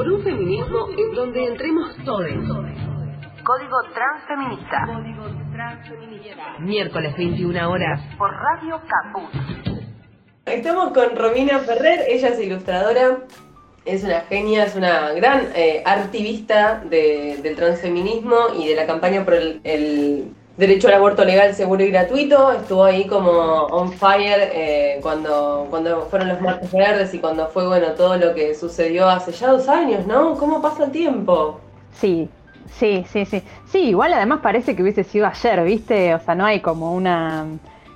por un feminismo en donde entremos todos. Código Transfeminista. Miércoles 21 horas. Por Radio Caput. Estamos con Romina Ferrer, ella es ilustradora, es una genia, es una gran eh, activista del transfeminismo y de la campaña por el, derecho al aborto legal, seguro y gratuito. Estuvo ahí como on fire eh, cuando, cuando fueron los martes verdes y cuando fue bueno todo lo que sucedió hace ya dos años, ¿no? ¿Cómo pasa el tiempo? Sí, sí, sí, sí. Sí, igual además parece que hubiese sido ayer, ¿viste? O sea, no hay como una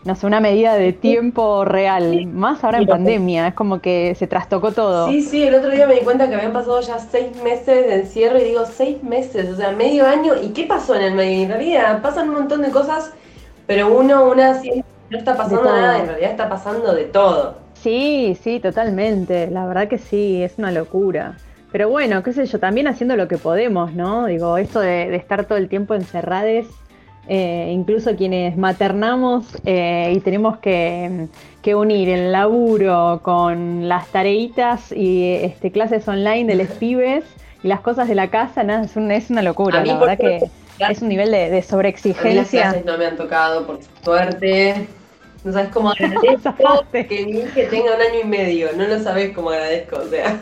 no sé, una medida de tiempo real, más ahora en pandemia, es como que se trastocó todo. Sí, sí, el otro día me di cuenta que habían pasado ya seis meses de encierro y digo, seis meses, o sea, medio año, ¿y qué pasó en el medio? En realidad pasan un montón de cosas, pero uno, una siente no está pasando nada, en realidad está pasando de todo. Sí, sí, totalmente, la verdad que sí, es una locura. Pero bueno, qué sé yo, también haciendo lo que podemos, ¿no? Digo, esto de, de estar todo el tiempo encerrades eh, incluso quienes maternamos eh, y tenemos que, unir el laburo con las tareitas y este, clases online de los pibes y las cosas de la casa, nada, es, es una locura, la verdad que es un nivel de, sobreexigencia. las clases no me han tocado, por suerte. No sabes cómo agradezco que mi hija tenga un año y medio, no lo sabes cómo agradezco, o sea.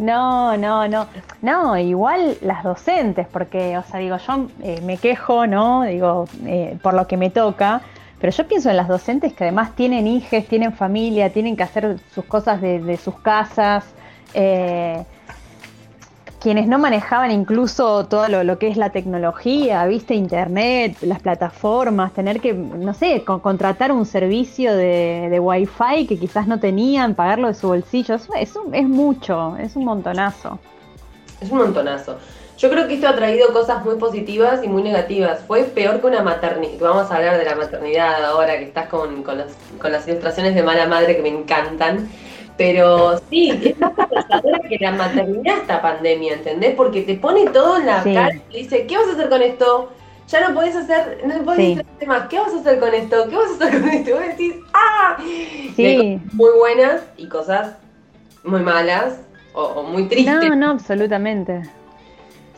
No, no, no. No, igual las docentes, porque, o sea, digo, yo eh, me quejo, ¿no? Digo, eh, por lo que me toca, pero yo pienso en las docentes que además tienen hijos, tienen familia, tienen que hacer sus cosas de, de sus casas. Eh, quienes no manejaban incluso todo lo, que es la tecnología, viste, internet, las plataformas, tener que, no sé, contratar un servicio de, de wifi que quizás no tenían, pagarlo de su bolsillo, es, es, es mucho, es un montonazo. Es un montonazo. Yo creo que esto ha traído cosas muy positivas y muy negativas. Fue peor que una maternidad. Vamos a hablar de la maternidad ahora que estás con, con, con las ilustraciones de mala madre que me encantan. Pero sí, es más que la maternidad esta pandemia, ¿entendés? Porque te pone todo en la cara y dice, ¿qué vas a hacer con esto? Ya no podés hacer, no podés sí. más, ¿qué vas a hacer con esto? ¿Qué vas a hacer con esto? Y vos decís, ¡ah! Sí. Muy buenas y cosas muy malas o muy tristes. No, no, absolutamente.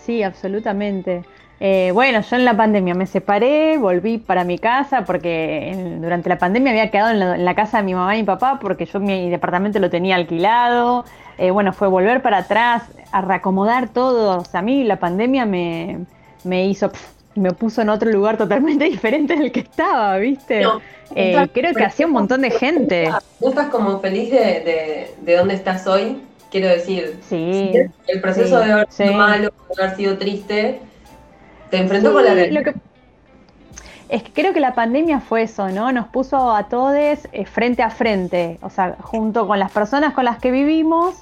Sí, absolutamente. Eh, bueno, yo en la pandemia me separé, volví para mi casa porque durante la pandemia había quedado en la, casa de mi mamá y mi papá porque yo mi departamento lo tenía alquilado. Eh, bueno, fue volver para atrás, a reacomodar todo. O sea, a mí la pandemia me, me hizo, me puso en otro lugar totalmente diferente del que estaba, ¿viste? Eh, creo que hacía un montón de gente. ¿No estás como feliz de, de, dónde estás hoy? Quiero decir, sí, el proceso de haber sido malo, de haber sido triste, te enfrentó con la realidad. Es que creo que la pandemia fue eso, ¿no? Nos puso a todos eh, frente a frente, o sea, junto con las personas con las que vivimos,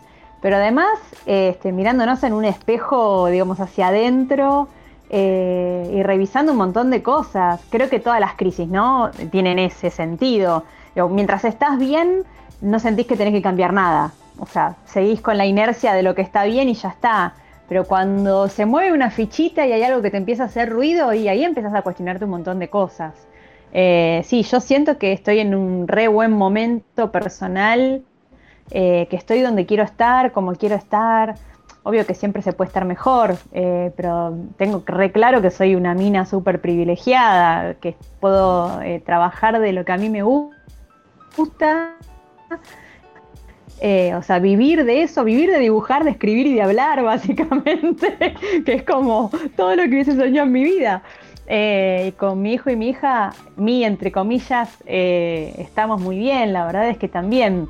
pero además este, mirándonos en un espejo, digamos, hacia adentro eh, y revisando un montón de cosas. Creo que todas las crisis, ¿no? Tienen ese sentido. mientras estás bien, no sentís que tenés que cambiar nada. O sea, seguís con la inercia de lo que está bien y ya está pero cuando se mueve una fichita y hay algo que te empieza a hacer ruido y ahí empiezas a cuestionarte un montón de cosas. Eh, sí, yo siento que estoy en un re buen momento personal, eh, que estoy donde quiero estar, como quiero estar. Obvio que siempre se puede estar mejor, eh, pero tengo re claro que soy una mina súper privilegiada, que puedo trabajar de lo que a mí me gusta eh, o sea, vivir de eso, vivir de dibujar, de escribir y de hablar, básicamente, que es como todo lo que hubiese soñado en mi vida. Eh, con mi hijo y mi hija, mi entre comillas, eh, estamos muy bien. La verdad es que también,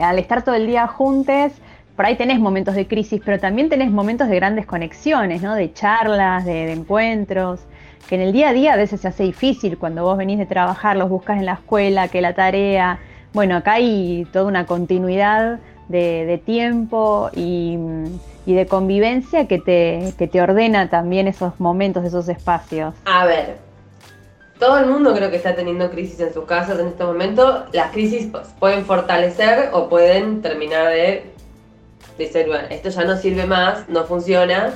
al estar todo el día juntos, por ahí tenés momentos de crisis, pero también tenés momentos de grandes conexiones, ¿no? De charlas, de, de encuentros que en el día a día a veces se hace difícil cuando vos venís de trabajar, los buscas en la escuela, que la tarea, bueno, acá hay toda una continuidad de, tiempo y, de convivencia que te, te ordena también esos momentos, esos espacios. A ver, todo el mundo creo que está teniendo crisis en sus casas en este momento. Las crisis pues, pueden fortalecer o pueden terminar de decir, bueno, esto ya no sirve más, no funciona.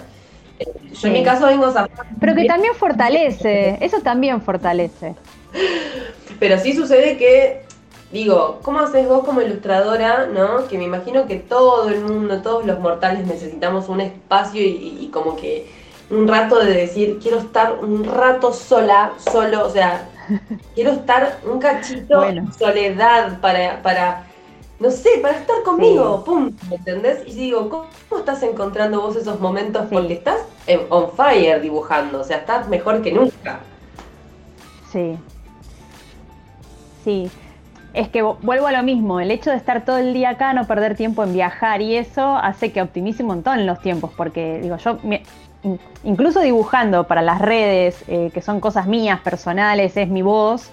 Eh, yo en mi caso vengo a... Pero que también fortalece, eso también fortalece. Pero sí sucede que digo, ¿cómo haces vos como ilustradora, no? Que me imagino que todo el mundo, todos los mortales necesitamos un espacio y, y como que un rato de decir, quiero estar un rato sola, solo, o sea, quiero estar un cachito Bueno. en soledad para, para, no sé, para estar conmigo, pum, ¿me entendés? Y digo, ¿cómo, cómo estás encontrando vos esos momentos? Sí. Porque estás en- on fire dibujando, o sea, estás mejor que nunca. Sí. Sí. Es que vo- vuelvo a lo mismo, el hecho de estar todo el día acá, no perder tiempo en viajar y eso hace que optimice un montón los tiempos, porque digo, yo incluso dibujando para las redes, eh, que son cosas mías, personales, es mi voz,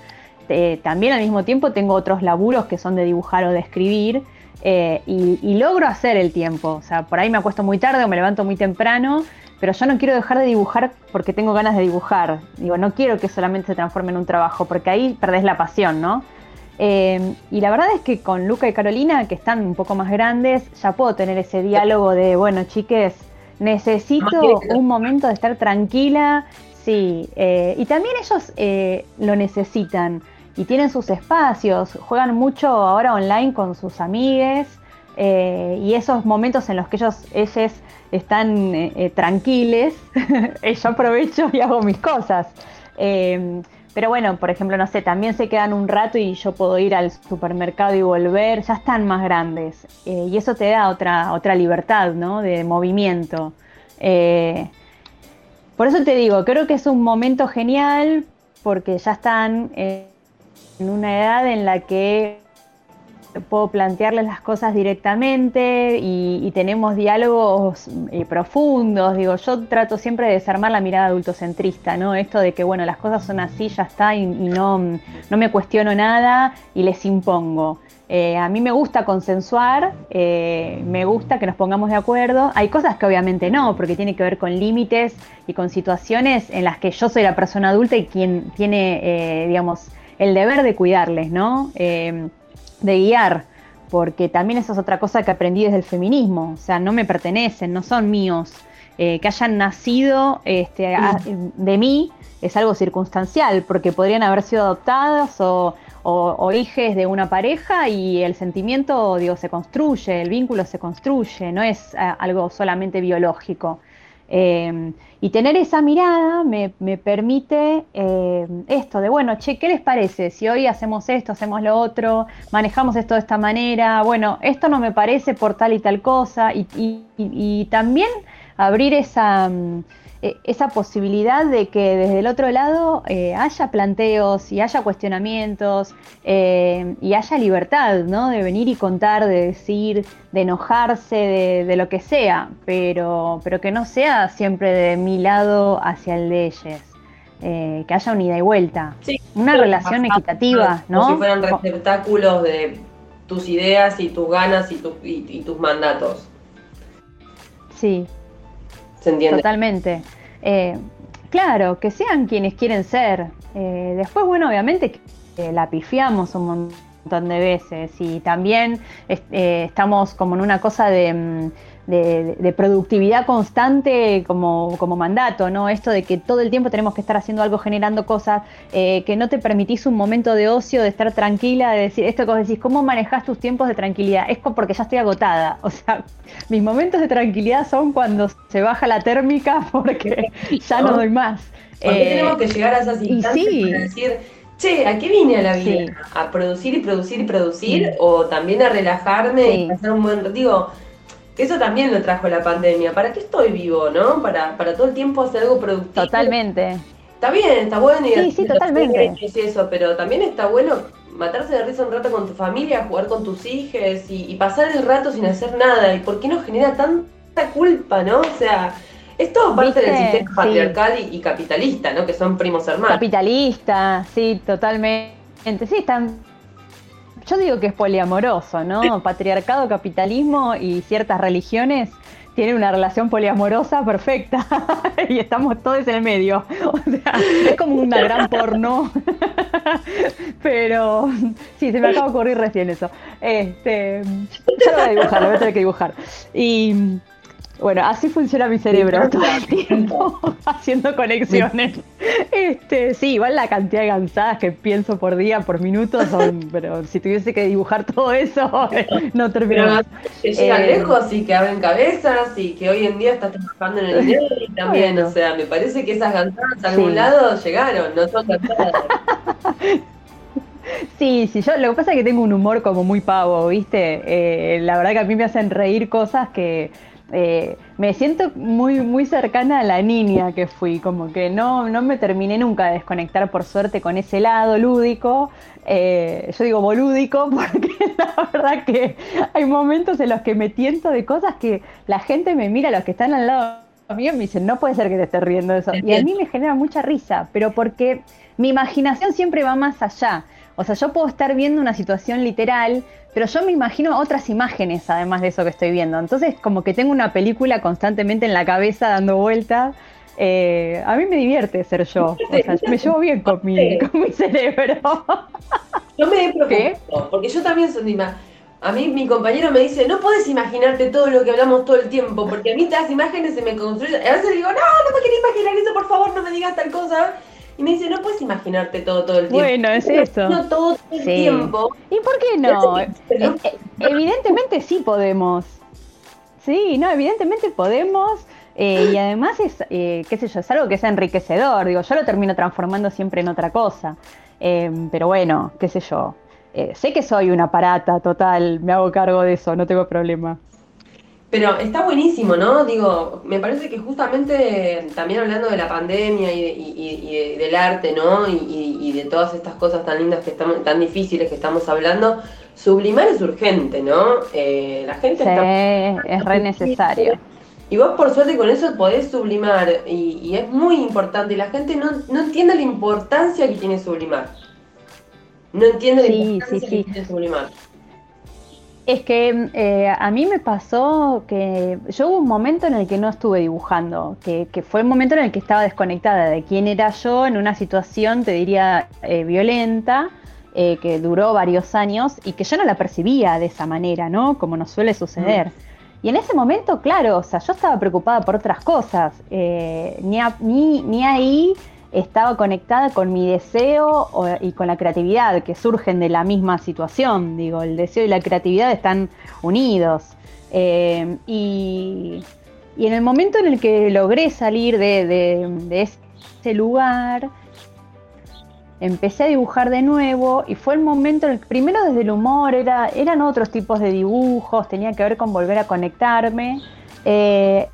eh, también al mismo tiempo tengo otros laburos que son de dibujar o de escribir, eh, y, y logro hacer el tiempo, o sea, por ahí me acuesto muy tarde o me levanto muy temprano, pero yo no quiero dejar de dibujar porque tengo ganas de dibujar. Digo, no quiero que solamente se transforme en un trabajo, porque ahí perdés la pasión, ¿no? Eh, y la verdad es que con Luca y Carolina, que están un poco más grandes, ya puedo tener ese diálogo de, bueno, chiques, necesito un momento de estar tranquila, sí. eh, y también ellos eh, lo necesitan y tienen sus espacios, juegan mucho ahora online con sus amigues. eh, y esos momentos en los que ellos, ellos están tranquiles, yo aprovecho y hago mis cosas. Pero bueno, por ejemplo, no sé, también se quedan un rato y yo puedo ir al supermercado y volver, ya están más grandes. Eh, y eso te da otra, otra libertad, ¿no? De movimiento. Eh, por eso te digo, creo que es un momento genial porque ya están eh, en una edad en la que puedo plantearles las cosas directamente y, tenemos diálogos eh, profundos. Digo, yo trato siempre de desarmar la mirada adultocentrista, ¿no? Esto de que, bueno, las cosas son así, ya está, y, no, no me cuestiono nada y les impongo. Eh, a mí me gusta consensuar, eh, me gusta que nos pongamos de acuerdo. Hay cosas que obviamente no, porque tiene que ver con límites y con situaciones en las que yo soy la persona adulta y quien tiene, digamos, el deber de cuidarles, ¿no? Eh, de guiar, porque también eso es otra cosa que aprendí desde el feminismo, o sea, no me pertenecen, no son míos. Eh, que hayan nacido este, a- de mí es algo circunstancial, porque podrían haber sido adoptadas o, o, o hijes de una pareja y el sentimiento, digo, se construye, el vínculo se construye, no es ah, algo solamente biológico. Eh, y tener esa mirada me, me permite eh, esto de, bueno, che, ¿qué les parece? Si hoy hacemos esto, hacemos lo otro, manejamos esto de esta manera, bueno, esto no me parece por tal y tal cosa, y- y también abrir esa, mm, eh, esa posibilidad de que desde el otro lado eh, haya planteos y haya cuestionamientos eh, y haya libertad, ¿no? De venir y contar, de decir, de enojarse, de, de lo que sea, pero, pero que no sea siempre de mi lado hacia el de ellos. Que haya un ida y vuelta. Sí, Una relación equitativa, Como ¿no? si fueran receptáculos de tus ideas y tus ganas y, tu- y- y tus mandatos. Sí, ¿Se entiende? Totalmente. Eh, claro, que sean quienes quieren ser. Eh, después, bueno, obviamente la pifiamos un montón de veces y también es- eh, estamos como en una cosa de, mm, de- de productividad constante como, como mandato, ¿no? Esto de que todo el tiempo tenemos que estar haciendo algo, generando cosas, eh, que no te permitís un momento de ocio, de estar tranquila, de decir, esto que vos decís, ¿cómo manejas tus tiempos de tranquilidad? Es porque ya estoy agotada. O sea, mis momentos de tranquilidad son cuando se baja la térmica porque ya no doy más. ¿Por qué Eh, tenemos que llegar a esas instancias sí. para decir, che, ¿a qué vine a la vida? Sí. ¿A producir y producir y producir? Sí. ¿O también a relajarme y pasar un buen... Digo, eso también lo trajo la pandemia. ¿Para qué estoy vivo, no? Para, para todo el tiempo hacer algo productivo. Totalmente. Está bien, está bueno y Sí, sí, totalmente. y eso, pero también está bueno matarse de risa un rato con tu familia, jugar con tus hijos y, y pasar el rato sin hacer nada. ¿Y por qué nos genera tanta culpa, no? O sea, es todo parte del sistema Sí. patriarcal y, y capitalista, ¿no? Que son primos hermanos. Capitalista, sí, totalmente. Sí, están. Yo digo que es poliamoroso, ¿no? Patriarcado, capitalismo y ciertas religiones tienen una relación poliamorosa perfecta y estamos todos en el medio. O sea, es como una gran porno. Pero sí, se me acaba de ocurrir recién eso. Este, ya lo voy a dibujar, lo voy a tener que dibujar. Y Bueno, así funciona mi cerebro todo el tiempo, haciendo conexiones. Este, sí, igual la cantidad de cansadas que pienso por día, por minuto, son, pero si tuviese que dibujar todo eso, no termino. Llegan eh, lejos y que abren cabezas y que hoy en día estás trabajando en el dinero y también, o sea, me parece que esas cansadas a algún lado llegaron, no son cansadas. Sí, sí, yo lo que pasa es que tengo un humor como muy pavo, ¿viste? Eh, la verdad que a mí me hacen reír cosas que eh, me siento muy, muy cercana a la niña que fui, como que no, no me terminé nunca de desconectar por suerte con ese lado lúdico. Eh, yo digo bolúdico porque la verdad que hay momentos en los que me tiento de cosas que la gente me mira, los que están al lado mío me dicen, no puede ser que te estés riendo de eso. Y a mí me genera mucha risa, pero porque mi imaginación siempre va más allá. O sea, yo puedo estar viendo una situación literal, pero yo me imagino otras imágenes además de eso que estoy viendo. Entonces, como que tengo una película constantemente en la cabeza dando vueltas. Eh, a mí me divierte ser yo. O sea, me llevo bien con mi, con mi cerebro. Yo me he preocupado, porque yo también soy una... A mí mi compañero me dice, no puedes imaginarte todo lo que hablamos todo el tiempo, porque a mí las imágenes se me construyen. A veces digo, no, no me quiero imaginar eso, por favor, no me digas tal cosa. Y me dice, no puedes imaginarte todo todo el tiempo. Bueno, es eso. No todo, el tiempo. ¿Y por qué no? Eh, eh, evidentemente sí podemos. Sí, no, evidentemente podemos. Eh, y además es, qué sé yo, es algo que es enriquecedor. Digo, yo lo termino transformando siempre en otra cosa. pero bueno, qué sé yo. sé que soy una parata total, me hago cargo de eso, no tengo problema. Pero está buenísimo, ¿no? Digo, me parece que justamente también hablando de la pandemia y, del arte, ¿no? Y, de todas estas cosas tan lindas que estamos, tan difíciles que estamos hablando, sublimar es urgente, ¿no? Eh, la gente sí, es re necesario. Y vos por suerte con eso podés sublimar y, es muy importante. Y la gente no, no entiende la importancia que tiene sublimar. No entiende la importancia que tiene sublimar. Es que eh, a mí me pasó que yo hubo un momento en el que no estuve dibujando, que, fue el momento en el que estaba desconectada de quién era yo en una situación, te diría, eh, violenta, eh, que duró varios años y que yo no la percibía de esa manera, ¿no? Como nos suele suceder. Mm. Y en ese momento, claro, o sea, yo estaba preocupada por otras cosas, ni, ni, ni ahí estaba conectada con mi deseo y con la creatividad que surgen de la misma situación. Digo, el deseo y la creatividad están unidos. Eh, y, en el momento en el que logré salir de, ese lugar, empecé a dibujar de nuevo y fue el momento en el primero desde el humor era, eran otros tipos de dibujos, tenía que ver con volver a conectarme. Eh,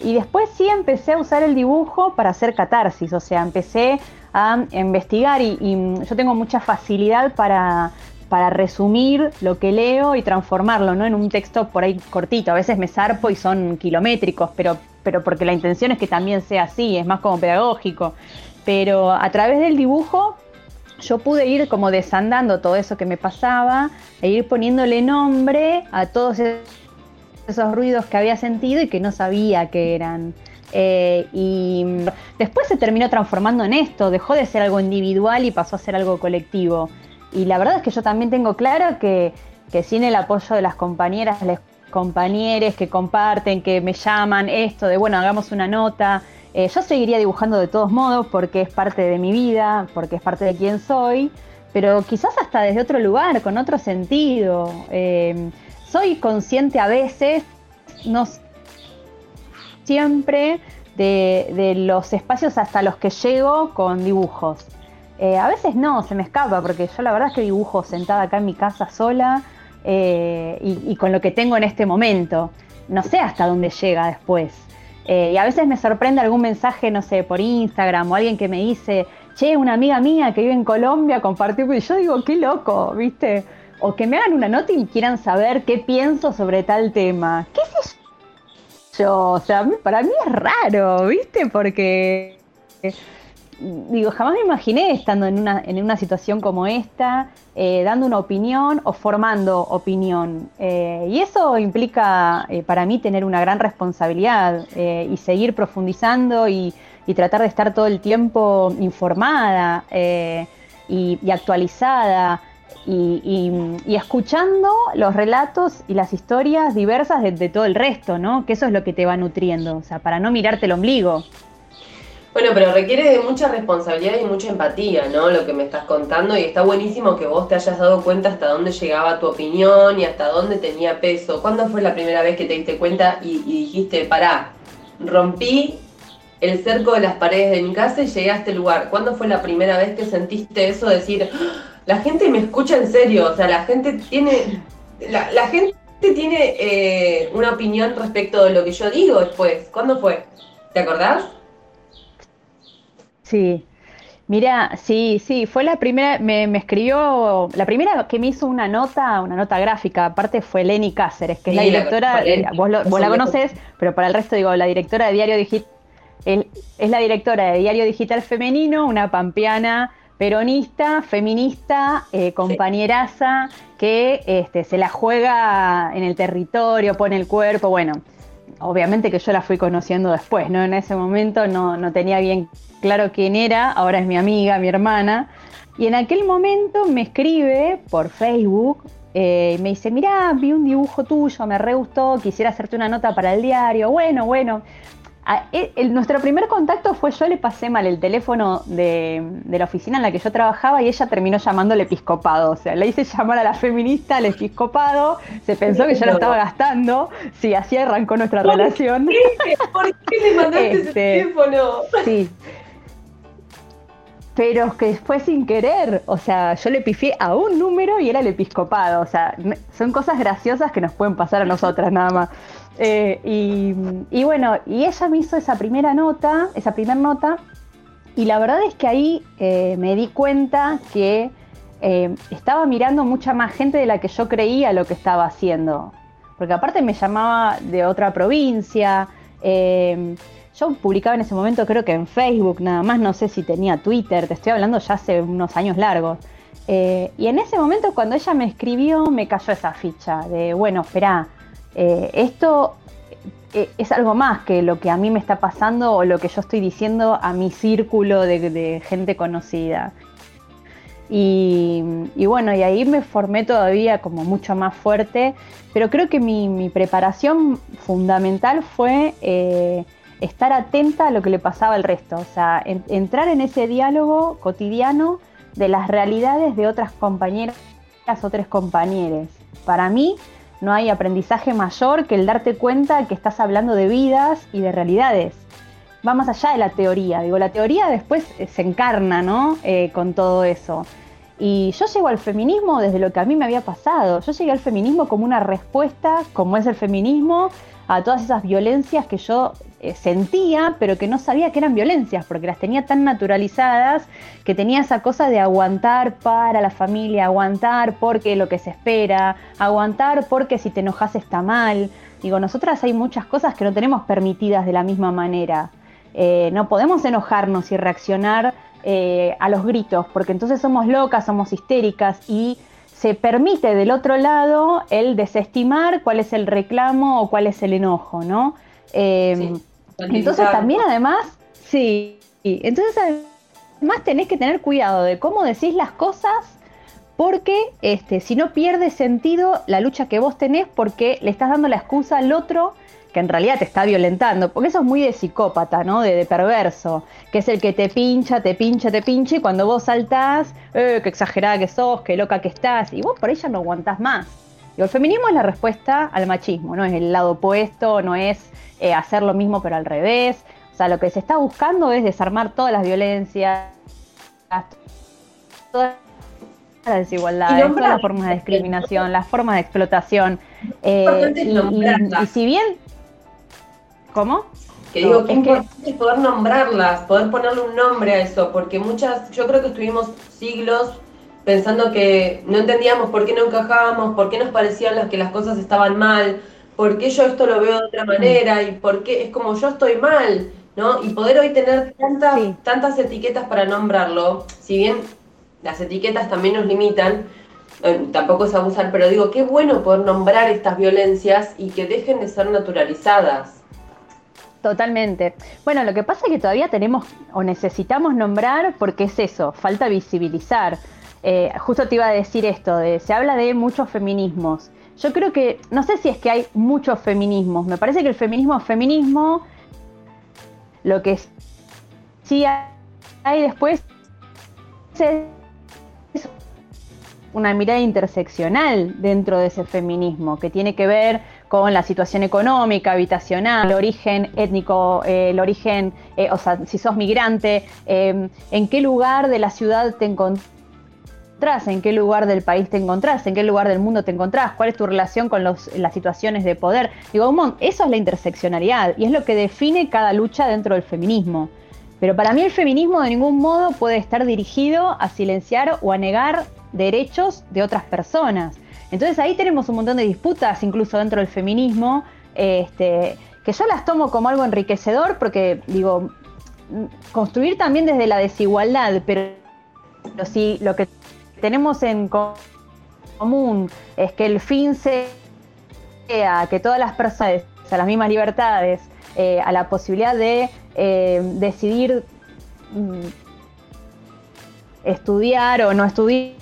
y después sí empecé a usar el dibujo para hacer catarsis, o sea, empecé a investigar y, yo tengo mucha facilidad para, para, resumir lo que leo y transformarlo ¿no? en un texto por ahí cortito. A veces me zarpo y son kilométricos, pero, pero porque la intención es que también sea así, es más como pedagógico. Pero a través del dibujo yo pude ir como desandando todo eso que me pasaba e ir poniéndole nombre a todos esos esos ruidos que había sentido y que no sabía que eran. Eh, y después se terminó transformando en esto, dejó de ser algo individual y pasó a ser algo colectivo. Y la verdad es que yo también tengo claro que, sin el apoyo de las compañeras, los compañeros que comparten, que me llaman, esto de, bueno, hagamos una nota, eh, yo seguiría dibujando de todos modos porque es parte de mi vida, porque es parte de quién soy, pero quizás hasta desde otro lugar, con otro sentido. Eh, soy consciente a veces, no siempre, de, los espacios hasta los que llego con dibujos. Eh, a veces no, se me escapa, porque yo la verdad es que dibujo sentada acá en mi casa sola eh, y, con lo que tengo en este momento. No sé hasta dónde llega después. Eh, y a veces me sorprende algún mensaje, no sé, por Instagram o alguien que me dice, che, una amiga mía que vive en Colombia compartió, y yo digo, qué loco, ¿viste? O que me hagan una nota y quieran saber qué pienso sobre tal tema. ¿Qué sé yo? O sea, para mí es raro, ¿viste? Porque, digo, jamás me imaginé estando en una, en una situación como esta, eh, dando una opinión o formando opinión. Eh, y eso implica eh, para mí tener una gran responsabilidad y seguir profundizando y, tratar de estar todo el tiempo informada y actualizada y, escuchando los relatos y las historias diversas de, todo el resto, ¿no? Que eso es lo que te va nutriendo, o sea, para no mirarte el ombligo. Bueno, pero requiere de mucha responsabilidad y mucha empatía, ¿no? Lo que me estás contando y está buenísimo que vos te hayas dado cuenta hasta dónde llegaba tu opinión y hasta dónde tenía peso. ¿Cuándo fue la primera vez que te diste cuenta y, y dijiste, pará, rompí el cerco de las paredes de mi casa y llegué a este lugar? ¿Cuándo fue la primera vez que sentiste eso, decir, ¡Ah! La gente me escucha en serio, o sea, la gente tiene, la, la gente tiene eh, una opinión respecto de lo que yo digo después? ¿Cuándo fue? ¿Te acordás? Sí, mira, sí, sí, fue la primera, me, escribió, la primera que me hizo una nota, una nota gráfica, aparte fue Lenny Cáceres, que es la directora, vos, vos la conoces, pero para el resto digo, la directora de Diario Digital, es la directora de Diario Digital Femenino, una pampeana peronista, feminista, eh, compañeraza, que este, se la juega en el territorio, pone el cuerpo, bueno, obviamente que yo la fui conociendo después, ¿no? En ese momento no, no tenía bien claro quién era, ahora es mi amiga, mi hermana, y en aquel momento me escribe por Facebook, eh, me dice, mirá, vi un dibujo tuyo, me re gustó, quisiera hacerte una nota para el diario, bueno, bueno, e, nuestro primer contacto fue yo le pasé mal el teléfono de, la oficina en la que yo trabajaba y ella terminó llamando al episcopado. O sea, le hice llamar a la feminista al episcopado, se pensó que yo la estaba gastando. Sí, así arrancó nuestra relación. ¿Por qué le mandaste ese este, teléfono? Sí. Pero que fue sin querer, o sea, yo le pifié a un número y era el episcopado, o sea, son cosas graciosas que nos pueden pasar a nosotras nada más. Eh, y, bueno, y ella me hizo esa primera nota, esa primera nota, y la verdad es que ahí eh, me di cuenta que eh, estaba mirando mucha más gente de la que yo creía lo que estaba haciendo. Porque aparte me llamaba de otra provincia. yo publicaba en ese momento creo que en Facebook nada más, no sé si tenía Twitter, te estoy hablando ya hace unos años largos. y en ese momento cuando ella me escribió me cayó esa ficha de, bueno, espera, eh, esto eh, es algo más que lo que a mí me está pasando o lo que yo estoy diciendo a mi círculo de, gente conocida. Y, bueno, y ahí me formé todavía como mucho más fuerte, pero creo que mi, preparación fundamental fue eh, estar atenta a lo que le pasaba al resto, o sea, entrar en ese diálogo cotidiano de las realidades de otras compañeras, otros compañeros. Para mí, no hay aprendizaje mayor que el darte cuenta que estás hablando de vidas y de realidades. Va más allá de la teoría. Digo, la teoría después eh, se encarna, ¿no? Eh, con todo eso. Y yo llego al feminismo desde lo que a mí me había pasado. Yo llegué al feminismo como una respuesta, como es el feminismo, a todas esas violencias que yo sentía, pero que no sabía que eran violencias, porque las tenía tan naturalizadas que tenía esa cosa de aguantar para la familia, aguantar porque lo que se espera, aguantar porque si te enojas está mal. Digo, nosotras hay muchas cosas que no tenemos permitidas de la misma manera. Eh, no podemos enojarnos y reaccionar eh, a los gritos, porque entonces somos locas, somos histéricas y se permite del otro lado el desestimar cuál es el reclamo o cuál es el enojo, ¿no? Em, entonces también además, sí, entonces además tenés que tener cuidado de cómo decís las cosas porque este, si no pierde sentido la lucha que vos tenés porque le estás dando la excusa al otro que en realidad te está violentando, porque eso es muy de psicópata, ¿no? De, perverso, que es el que te pincha, te pincha, te pincha, y cuando vos saltás, eh, qué exagerada que sos, qué loca que estás, y vos por ella no aguantás más. Y el feminismo es la respuesta al machismo, no es el lado opuesto, no es eh, hacer lo mismo pero al revés. O sea, lo que se está buscando es desarmar todas las violencias, todas las desigualdades, todas las formas de discriminación, las formas de explotación. Eh, y si bien ¿Cómo? Que digo, qué importante es poder nombrarlas, poder ponerle un nombre a eso, porque muchas, yo creo que estuvimos siglos pensando que no entendíamos por qué no encajábamos, por qué nos parecían las que las cosas estaban mal, por qué yo esto lo veo de otra manera y por qué es como yo estoy mal, ¿no? Y poder hoy tener tantas, tantas etiquetas para nombrarlo, si bien las etiquetas también nos limitan, eh, tampoco es abusar, pero digo, qué bueno poder nombrar estas violencias y que dejen de ser naturalizadas. Totalmente. Bueno, lo que pasa es que todavía tenemos o necesitamos nombrar porque es eso, falta visibilizar. Eh, justo te iba a decir esto, se habla de muchos feminismos. Yo creo que, no sé si es que hay muchos feminismos, me parece que el feminismo es feminismo, lo que sí hay después es una mirada interseccional dentro de ese feminismo, que tiene que ver con la situación económica, habitacional, el origen étnico, eh, el origen, eh, o sea, si sos migrante, en qué lugar de la ciudad te encontrás, en qué lugar del país te encontrás, en qué lugar del mundo te encontrás, cuál es tu relación con las situaciones de poder. Digo, eso es la interseccionalidad y es lo que define cada lucha dentro del feminismo. Pero para mí el feminismo de ningún modo puede estar dirigido a silenciar o a negar derechos de otras personas. Entonces ahí tenemos un montón de disputas, incluso dentro del feminismo, este, que yo las tomo como algo enriquecedor porque, digo, construir también desde la desigualdad, pero, si lo que tenemos en común es que el fin sea que todas las personas a las mismas libertades, eh, a la posibilidad de eh, decidir mm, estudiar o no estudiar,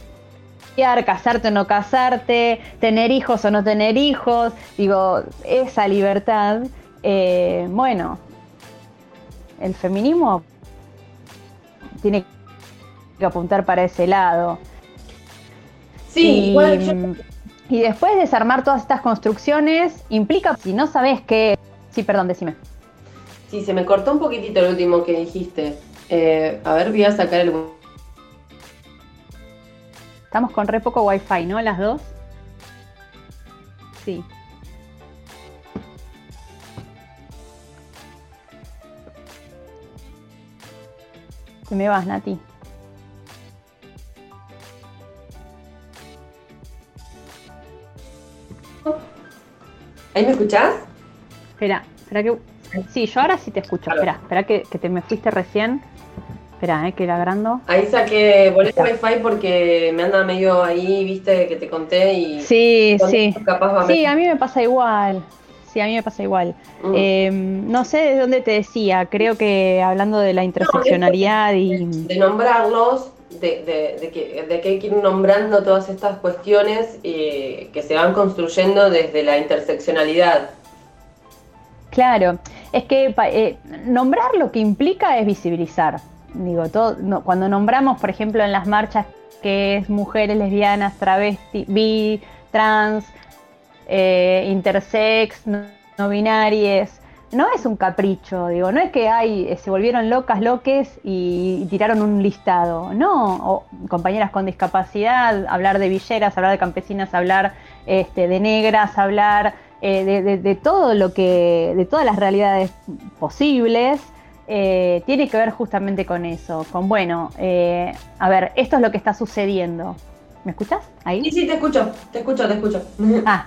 casarte o no casarte, tener hijos o no tener hijos, digo, esa libertad, eh, bueno, el feminismo tiene que apuntar para ese lado. Sí, y, y después desarmar todas estas construcciones implica, si no sabes qué... Sí, perdón, decime. Sí, se me cortó un poquitito el último que dijiste. Eh, a ver, voy a sacar el Estamos con re poco wifi, ¿no? Las dos. Sí. Te me vas, Nati. ¿Ahí me escuchás? Espera, espera que. Sí, yo ahora sí te escucho. Espera, espera que, que te me fuiste recién. Espera, eh, que era agrando. Ahí saqué, volé el wifi porque me anda medio ahí, viste, que te conté y... Sí, sí. sí, a mí me pasa igual. Sí, a mí me pasa igual. Mm. Em, no sé de dónde te decía, creo que hablando de la interseccionalidad y... De nombrarlos, de, de, que, de que hay que ir nombrando todas estas cuestiones eh, que se van construyendo desde la interseccionalidad. Claro, es que eh, nombrar lo que implica es visibilizar digo, todo, cuando nombramos, por ejemplo, en las marchas que es mujeres lesbianas, travesti, bi, trans, eh, intersex, no, binarias, no es un capricho, digo, no es que hay, eh, se volvieron locas, loques y, tiraron un listado, no, compañeras con discapacidad, hablar de villeras, hablar de campesinas, hablar este, de negras, hablar eh, de, de, todo lo que, de todas las realidades posibles, eh, tiene que ver justamente con eso, con bueno, eh, a ver, esto es lo que está sucediendo. ¿Me escuchas? Ahí. Sí, sí, te escucho, te escucho, te escucho. Ah,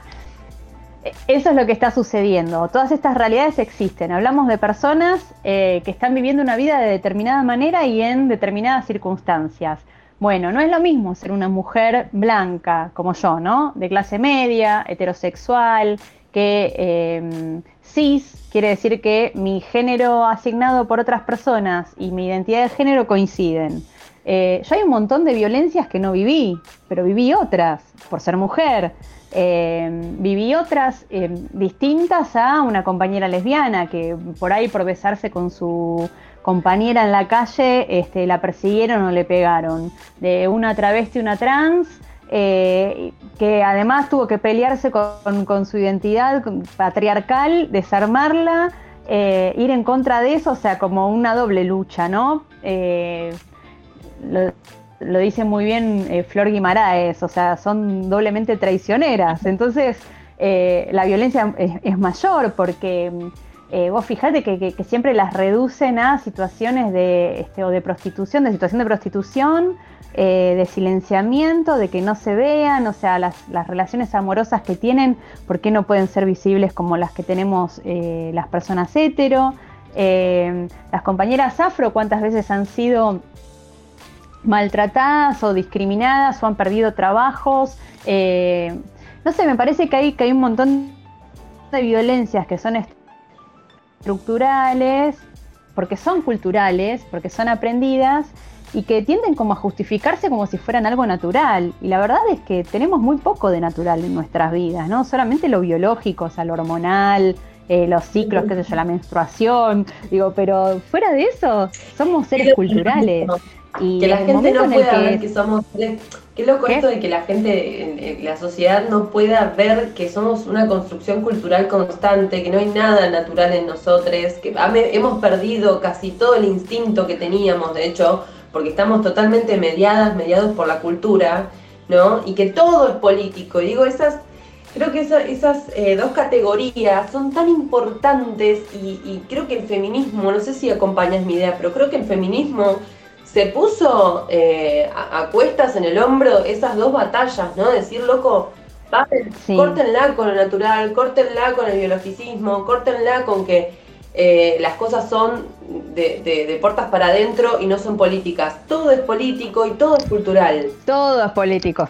eso es lo que está sucediendo. Todas estas realidades existen. Hablamos de personas eh, que están viviendo una vida de determinada manera y en determinadas circunstancias. Bueno, no es lo mismo ser una mujer blanca como yo, ¿no? De clase media, heterosexual, que cis, quiere decir que mi género asignado por otras personas y mi identidad de género coinciden. Eh, yo hay un montón de violencias que no viví, pero viví otras por ser mujer. Eh, viví otras eh, distintas a una compañera lesbiana que por ahí por besarse con su compañera en la calle este, la persiguieron o le pegaron. De una travesti, una trans, eh, que además tuvo que pelearse con, su identidad patriarcal, desarmarla, eh, ir en contra de eso, o sea, como una doble lucha, ¿no? Lo, dice muy bien Flor Guimaraes, o sea, son doblemente traicioneras. Entonces, la violencia es, mayor porque vos fijate que, siempre las reducen a situaciones de, este, o de prostitución, de situación de prostitución eh, de silenciamiento, de que no se vean, o sea, las, relaciones amorosas que tienen, ¿por qué no pueden ser visibles como las que tenemos eh, las personas hetero? Eh, las compañeras afro, ¿cuántas veces han sido maltratadas o discriminadas o han perdido trabajos? no sé, me parece que hay, que hay un montón de violencias que son estructurales, porque son culturales, porque son aprendidas, y que tienden como a justificarse como si fueran algo natural. Y la verdad es que tenemos muy poco de natural en nuestras vidas, ¿no? Solamente lo biológico, o sea, lo hormonal, eh, los ciclos, qué sé yo, la menstruación, digo, pero fuera de eso, somos seres culturales. Y que la gente no pueda ver que somos Qué loco esto de que la gente, la sociedad no pueda ver que somos una construcción cultural constante, que no hay nada natural en nosotros, que hemos perdido casi todo el instinto que teníamos, de hecho, porque estamos totalmente mediadas, mediados por la cultura, ¿no? Y que todo es político. Y digo, esas, creo que esas eh, dos categorías son tan importantes y, y creo que el feminismo, no sé si acompañas mi idea, pero creo que el feminismo se puso eh, a, cuestas en el hombro esas dos batallas, ¿no? Decir, loco, córtenla con lo natural, córtenla con el biologicismo, córtenla con que eh, las cosas son de, de, puertas para adentro y no son políticas. Todo es político y todo es cultural. Todo es político.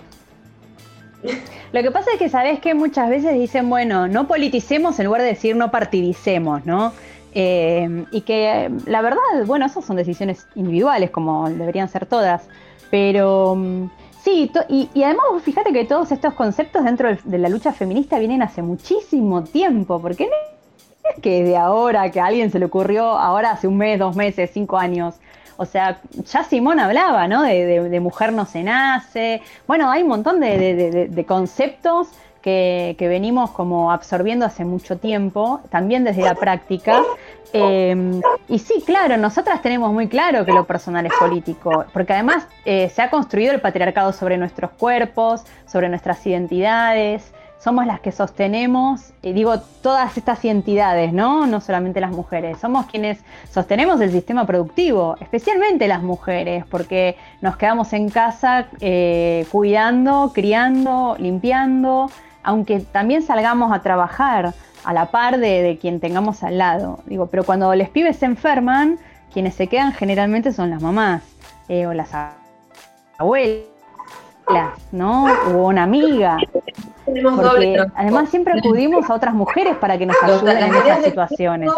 Lo que pasa es que sabes que muchas veces dicen, bueno, no politicemos en lugar de decir no partidicemos, ¿no? Eh, y que la verdad, bueno, esas son decisiones individuales, como deberían ser todas. Pero mm, sí, y, además fíjate que todos estos conceptos dentro de la lucha feminista vienen hace muchísimo tiempo, porque no es que de ahora, que a alguien se le ocurrió ahora hace un mes, dos meses, cinco años. O sea, ya Simón hablaba, ¿no? De, mujer no se nace. Bueno, hay un montón de conceptos que, venimos como absorbiendo hace mucho tiempo, también desde la práctica. Em, y sí, claro, nosotras tenemos muy claro que lo personal es político, porque además eh, se ha construido el patriarcado sobre nuestros cuerpos, sobre nuestras identidades, somos las que sostenemos, y digo, todas estas identidades, ¿no? No solamente las mujeres, somos quienes sostenemos el sistema productivo, especialmente las mujeres, porque nos quedamos en casa eh, cuidando, criando, limpiando, aunque también salgamos a trabajar a la par de, quien tengamos al lado. Digo, pero cuando los pibes se enferman, quienes se quedan generalmente son las mamás eh, o las abuelas, ¿no? O una amiga. Porque además siempre acudimos a otras mujeres para que nos ayuden en esas situaciones.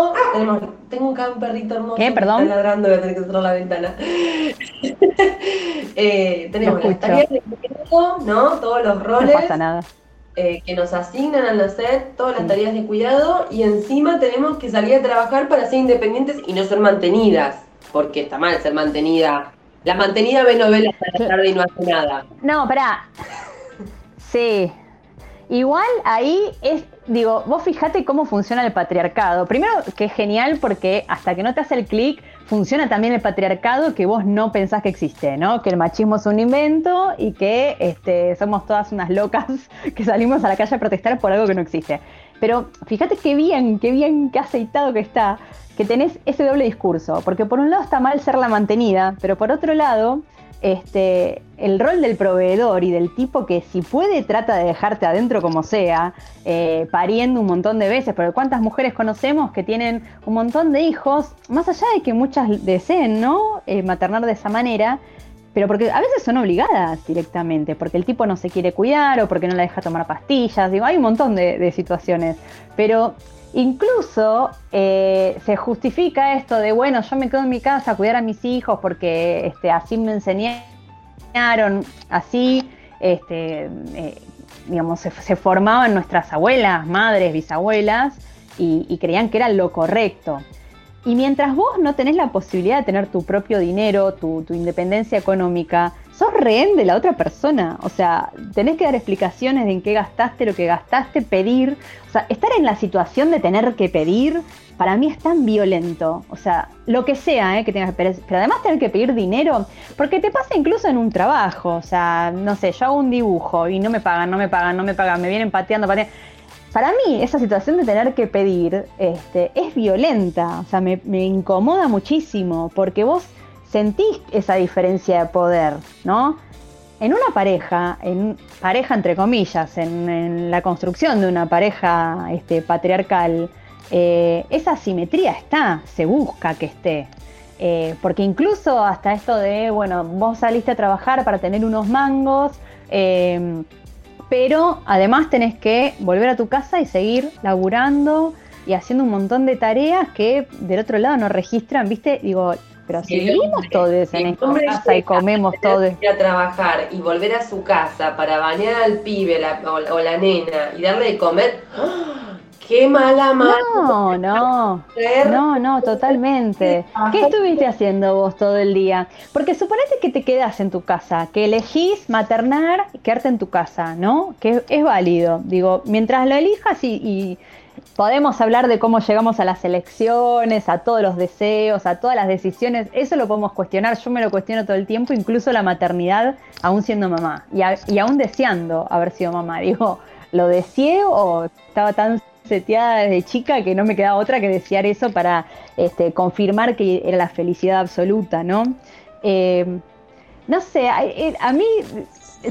tengo acá un perrito hermoso ¿Qué? ¿Perdón? está ladrando, voy a tener que cerrar la ventana. eh, tenemos las tareas de ¿no? Todos los roles. No pasa nada. Eh, que nos asignan al nacer todas las tareas de cuidado y encima tenemos que salir a trabajar para ser independientes y no ser mantenidas, porque está mal ser mantenida. La mantenida ve novelas a la tarde y no hace nada. No, pará. Sí. Igual ahí es, digo, vos fijate cómo funciona el patriarcado. Primero que es genial porque hasta que no te hace el clic, funciona también el patriarcado que vos no pensás que existe, ¿no? Que el machismo es un invento y que este, somos todas unas locas que salimos a la calle a protestar por algo que no existe. Pero fíjate qué bien, qué bien, qué aceitado que está, que tenés ese doble discurso, porque por un lado está mal ser la mantenida, pero por otro lado este, el rol del proveedor y del tipo que si puede trata de dejarte adentro como sea, eh, pariendo un montón de veces, pero ¿cuántas mujeres conocemos que tienen un montón de hijos, más allá de que muchas deseen, ¿no? Eh, maternar de esa manera, pero porque a veces son obligadas directamente, porque el tipo no se quiere cuidar o porque no la deja tomar pastillas, digo, hay un montón de, de situaciones, pero Incluso eh, se justifica esto de, bueno, yo me quedo en mi casa a cuidar a mis hijos porque este, así me enseñaron, así, este, eh, digamos, se, formaban nuestras abuelas, madres, bisabuelas y, creían que era lo correcto. Y mientras vos no tenés la posibilidad de tener tu propio dinero, tu, tu independencia económica, sos rehén de la otra persona. O sea, tenés que dar explicaciones de en qué gastaste lo que gastaste, pedir. O sea, estar en la situación de tener que pedir, para mí es tan violento. O sea, lo que sea, ¿eh? que tengas que pedir. Pero además tener que pedir dinero, porque te pasa incluso en un trabajo. O sea, no sé, yo hago un dibujo y no me pagan, no me pagan, no me pagan, me vienen pateando, pateando. Para mí, esa situación de tener que pedir este, es violenta, o sea, me, me incomoda muchísimo, porque vos sentís esa diferencia de poder, ¿no? En una pareja, en pareja entre comillas, en, la construcción de una pareja este, patriarcal, eh, esa simetría está, se busca que esté. Eh, porque incluso hasta esto de, bueno, vos saliste a trabajar para tener unos mangos, eh, pero además tenés que volver a tu casa y seguir laburando y haciendo un montón de tareas que del otro lado no registran, ¿viste? Digo, pero si vivimos todos en esta casa y comemos todos. Ir a trabajar y volver a su casa para bañar al pibe la- o, la- o la nena y darle de comer. ¡ah! ¡Qué mala madre! No, no. No, no, totalmente. ¿Qué estuviste haciendo vos todo el día? Porque suponete que te quedas en tu casa, que elegís maternar y quedarte en tu casa, ¿no? Que es válido. Digo, mientras lo elijas y, y podemos hablar de cómo llegamos a las elecciones, a todos los deseos, a todas las decisiones, eso lo podemos cuestionar. Yo me lo cuestiono todo el tiempo, incluso la maternidad, aún siendo mamá y, a- y aún deseando haber sido mamá. Digo, ¿lo deseé o estaba tan seteada desde chica que no me quedaba otra que desear eso para este, confirmar que era la felicidad absoluta, ¿no? Eh, no sé, a, eh, a mí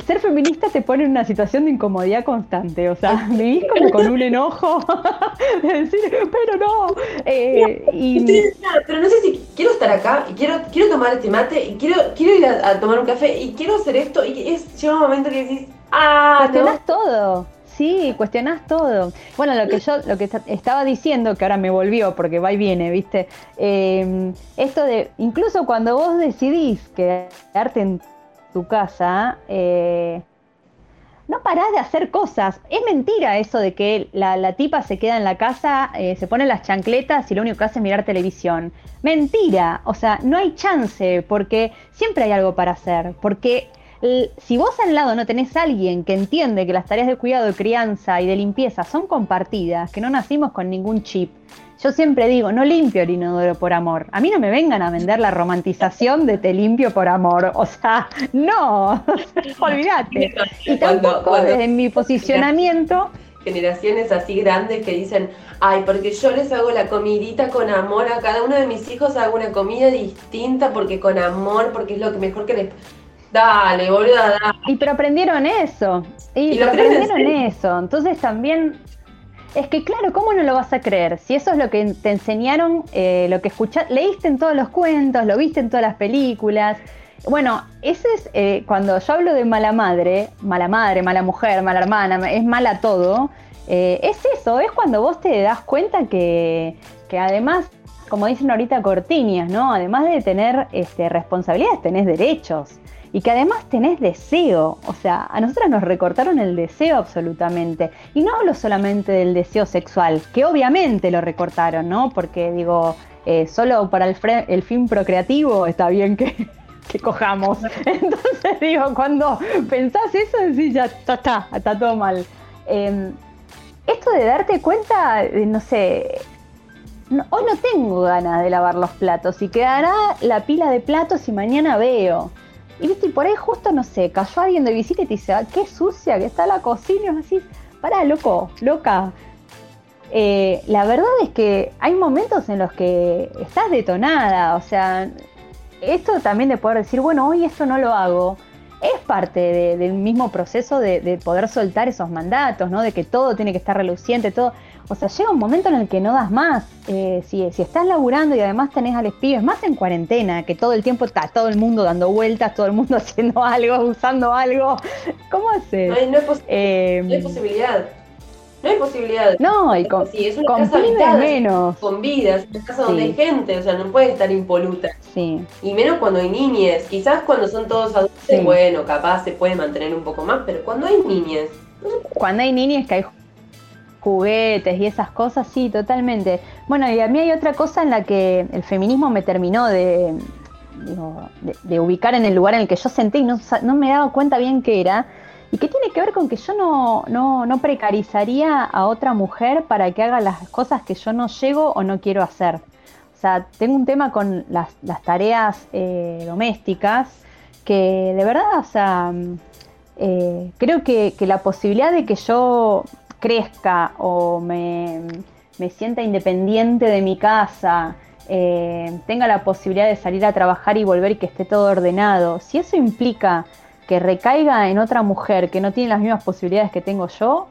ser feminista te pone en una situación de incomodidad constante, o sea, vivís como con un enojo de decir, pero no, eh, y Estoy- Pero no sé si quiero estar acá y quiero, quiero tomar este mate y quiero, quiero ir a, a tomar un café y quiero hacer esto y es, llega un momento que decís, ah, no. cuestionás todo. Sí, cuestionás todo. Bueno, lo que yo lo que esta- estaba diciendo, que ahora me volvió porque va y viene, ¿viste? Eh, esto de, incluso cuando vos decidís quedarte en tu casa, eh, no parás de hacer cosas. Es mentira eso de que la, la tipa se queda en la casa, eh, se pone las chancletas y lo único que hace es mirar televisión. Mentira. O sea, no hay chance porque siempre hay algo para hacer. Porque si vos al lado no tenés a alguien que entiende que las tareas de cuidado, de crianza y de limpieza son compartidas, que no nacimos con ningún chip. Yo siempre digo, no limpio el inodoro por amor. A mí no me vengan a vender la romantización de te limpio por amor. O sea, no, olvídate. Y tampoco cuando- desde mi posicionamiento, generaciones así grandes que dicen, ay, porque yo les hago la comidita con amor, a cada uno de mis hijos hago una comida distinta porque con amor, porque es lo que mejor que les... Dale, boluda, dale. y pero aprendieron eso. Y, pero aprendieron eso. Entonces también, es que claro, ¿cómo no lo vas a creer? Si eso es lo que te enseñaron, eh, lo que escuchaste, leíste en todos los cuentos, lo viste en todas las películas. Bueno, ese es eh, cuando yo hablo de mala madre, mala madre, mala mujer, mala hermana, es mala todo. eh, es eso, es cuando vos te das cuenta que, que además, como dicen ahorita cortiñas, ¿no? Además de tener este, responsabilidades, tenés derechos. Y que además tenés deseo. O sea, a nosotras nos recortaron el deseo absolutamente. Y no hablo solamente del deseo sexual, que obviamente lo recortaron, ¿no? Porque digo, eh, solo para el, fin procreativo está bien que, que cojamos. Entonces digo, cuando pensás eso, decís, ya está, está, está todo mal. Eh, esto de darte cuenta, de, no sé, no- hoy no tengo ganas de lavar los platos y quedará la pila de platos y mañana veo. Y viste, y por ahí justo, no sé, cayó alguien de visita y te dice, "Ah, qué sucia que está la cocina. Y decís, pará, loco, loca. Eh, la verdad es que hay momentos en los que estás detonada. O sea, esto también de poder decir, bueno, hoy esto no lo hago, es parte de- del mismo proceso de, de poder soltar esos mandatos, ¿no? De que todo tiene que estar reluciente, todo. O sea, llega un momento en el que no das más. Eh, si, si estás laburando y además tenés a los pibes, más en cuarentena, que todo el tiempo está todo el mundo dando vueltas, todo el mundo haciendo algo, usando algo. ¿Cómo haces? No hay, no hay pos- Eh, no hay posibilidad. No hay posibilidad. no, y con, Sí, es una con casa habitada, menos. con vida, es una casa donde hay gente, o sea, no puede estar impoluta. Sí. Y menos cuando hay niñes. Quizás cuando son todos adultos, Sí. bueno, capaz se puede mantener un poco más, pero cuando hay niñes, Cuando hay niños que hay juguetes y esas cosas, sí, totalmente. Bueno, y a mí hay otra cosa en la que el feminismo me terminó de, de, ubicar en el lugar en el que yo senté y no, no me daba cuenta bien qué era, y que tiene que ver con que yo no, no, no precarizaría a otra mujer para que haga las cosas que yo no llego o no quiero hacer. O sea, tengo un tema con las, las tareas eh, domésticas que de verdad, o sea, mm, eh, creo que, que la posibilidad de que yo crezca o me, me sienta independiente de mi casa, eh, tenga la posibilidad de salir a trabajar y volver y que esté todo ordenado, si eso implica que recaiga en otra mujer que no tiene las mismas posibilidades que tengo yo,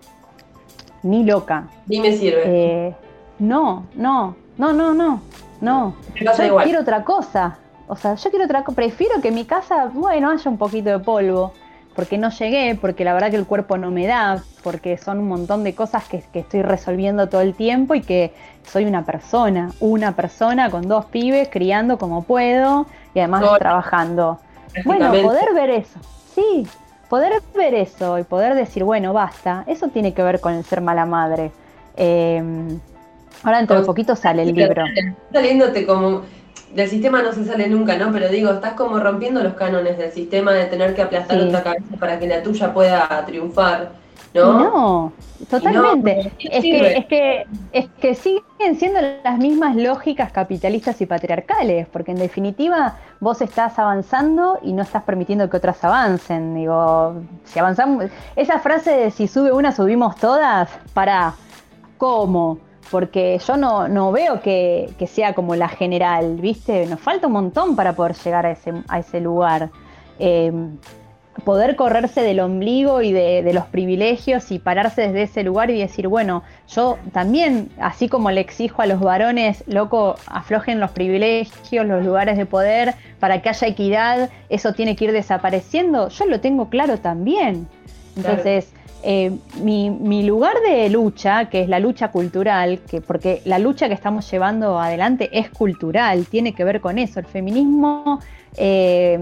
ni loca. ni me sirve. Eh, no, no, no, no, no, no. Yo igual. quiero otra cosa. O sea, yo quiero otra cosa. Prefiero que en mi casa, bueno, haya un poquito de polvo. Porque no llegué, porque la verdad que el cuerpo no me da, porque son un montón de cosas que, que estoy resolviendo todo el tiempo y que soy una persona, una persona con dos pibes criando como puedo y además trabajando. Bueno, poder ver eso, sí, poder ver eso y poder decir, bueno, basta, eso tiene que ver con el ser mala madre. Eh, ahora dentro de poquito sale el libro. Saliéndote como. Del sistema no se sale nunca, ¿no? Pero digo, estás como rompiendo los cánones del sistema de tener que aplastar Sí. otra cabeza para que la tuya pueda triunfar, ¿no? No, totalmente. no es, que, es, que, es que siguen siendo las mismas lógicas capitalistas y patriarcales, porque en definitiva vos estás avanzando y no estás permitiendo que otras avancen. Digo, si avanzamos, esa frase de si sube una, subimos todas, para, ¿cómo? Porque yo no, no veo que, que sea como la general, ¿viste? Nos falta un montón para poder llegar a ese, a ese lugar. Eh, poder correrse del ombligo y de, de los privilegios y pararse desde ese lugar y decir, bueno, yo también, así como le exijo a los varones, loco, aflojen los privilegios, los lugares de poder, para que haya equidad, eso tiene que ir desapareciendo, yo lo tengo claro también. Entonces, eh, mi, lugar de lucha, que es la lucha cultural, que porque la lucha que estamos llevando adelante es cultural, tiene que ver con eso. El feminismo, eh,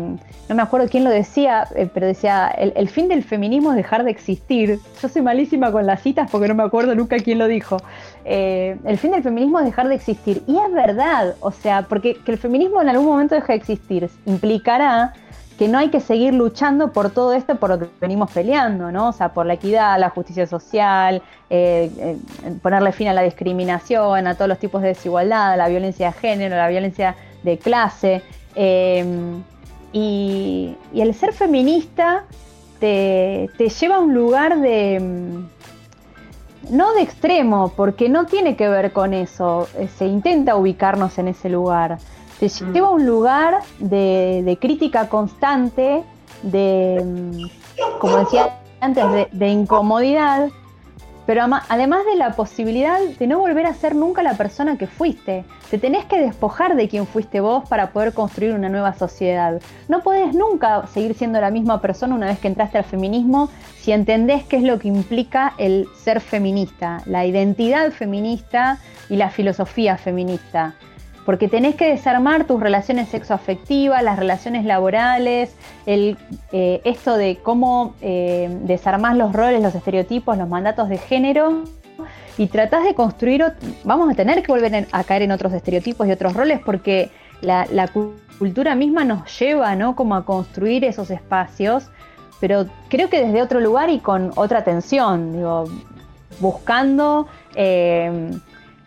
no me acuerdo quién lo decía, eh, pero decía, el, el fin del feminismo es dejar de existir. Yo soy malísima con las citas porque no me acuerdo nunca quién lo dijo. El fin del feminismo es dejar de existir. Y es verdad, o sea, porque que el feminismo en algún momento deje de existir implicará que no hay que seguir luchando por todo esto por lo que venimos peleando, ¿no? O sea, por la equidad, la justicia social, eh, eh, ponerle fin a la discriminación, a todos los tipos de desigualdad, a la violencia de género, a la violencia de clase. eh, y, y el ser feminista te, te lleva a un lugar de... No de extremo, porque no tiene que ver con eso. Se intenta ubicarnos en ese lugar te Mm. lleva a un lugar de, de crítica constante, de, mm, como decía antes, de, de incomodidad, pero además de la posibilidad de no volver a ser nunca la persona que fuiste. Te tenés que despojar de quien fuiste vos para poder construir una nueva sociedad. No podés nunca seguir siendo la misma persona una vez que entraste al feminismo si entendés qué es lo que implica el ser feminista, la identidad feminista y la filosofía feminista porque tenés que desarmar tus relaciones sexoafectivas, las relaciones laborales, el, eh, esto de cómo eh, desarmás los roles, los estereotipos, los mandatos de género y tratás de construir, vamos a tener que volver a caer en otros estereotipos y otros roles porque la, la cu- cultura misma nos lleva, ¿no? Como a construir esos espacios, pero creo que desde otro lugar y con otra atención, digo, buscando eh,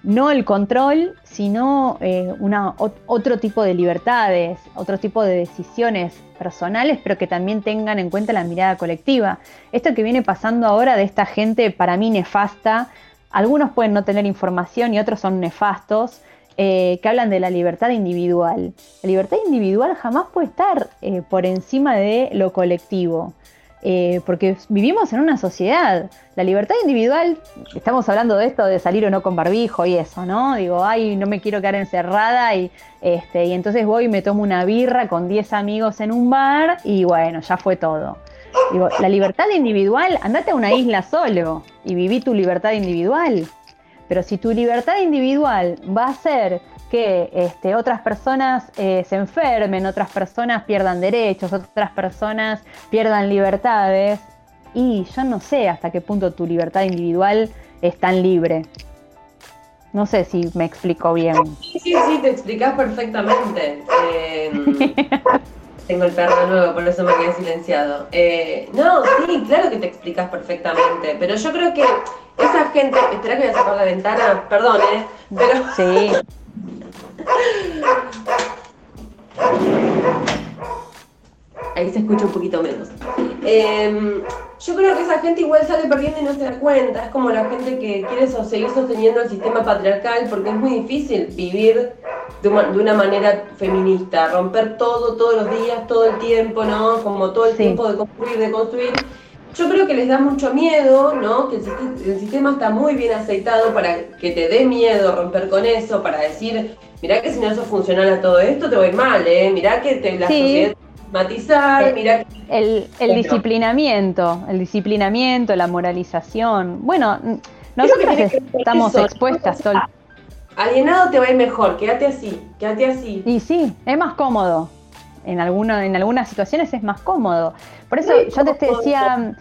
no el control, sino eh, una, ot- otro tipo de libertades, otro tipo de decisiones personales, pero que también tengan en cuenta la mirada colectiva. Esto que viene pasando ahora de esta gente para mí nefasta, algunos pueden no tener información y otros son nefastos, eh, que hablan de la libertad individual. La libertad individual jamás puede estar eh, por encima de lo colectivo. Eh, porque vivimos en una sociedad. La libertad individual, estamos hablando de esto de salir o no con barbijo y eso, ¿no? Digo, ay, no me quiero quedar encerrada y, este, y entonces voy y me tomo una birra con 10 amigos en un bar y bueno, ya fue todo. Digo, la libertad individual, andate a una isla solo y viví tu libertad individual. Pero si tu libertad individual va a ser que este, otras personas eh, se enfermen, otras personas pierdan derechos, otras personas pierdan libertades, y yo no sé hasta qué punto tu libertad individual es tan libre. No sé si me explico bien. Sí, sí, sí, te explicás perfectamente. Eh, tengo el perro de nuevo, por eso me quedé silenciado. Eh, no, sí, claro que te explicas perfectamente, pero yo creo que esa gente, espera que voy a sacar la ventana, perdón, ¿eh? Pero Sí, ahí se escucha un poquito menos. Eh, yo creo que esa gente igual sale perdiendo y no se da cuenta. Es como la gente que quiere seguir sosteniendo el sistema patriarcal porque es muy difícil vivir de una, de una manera feminista, romper todo, todos los días, todo el tiempo, ¿no? Como todo el Sí. tiempo de construir, de construir. Yo creo que les da mucho miedo, ¿no? Que el sistema está muy bien aceitado para que te dé miedo romper con eso, para decir, mirá que si no sos funcional a todo esto, te voy mal, ¿eh? Mirá que te, la Sí. sociedad matizar, Eh, mira El, el Bueno. disciplinamiento, el disciplinamiento, la moralización. Bueno, n- Creo que nosotras tiene que ver con estamos eso, expuestas todo el alienado te va a ir mejor, quédate así, quédate así. Y sí, es más cómodo. En, alguno, en algunas situaciones es más cómodo. Por eso Muy yo te, decía,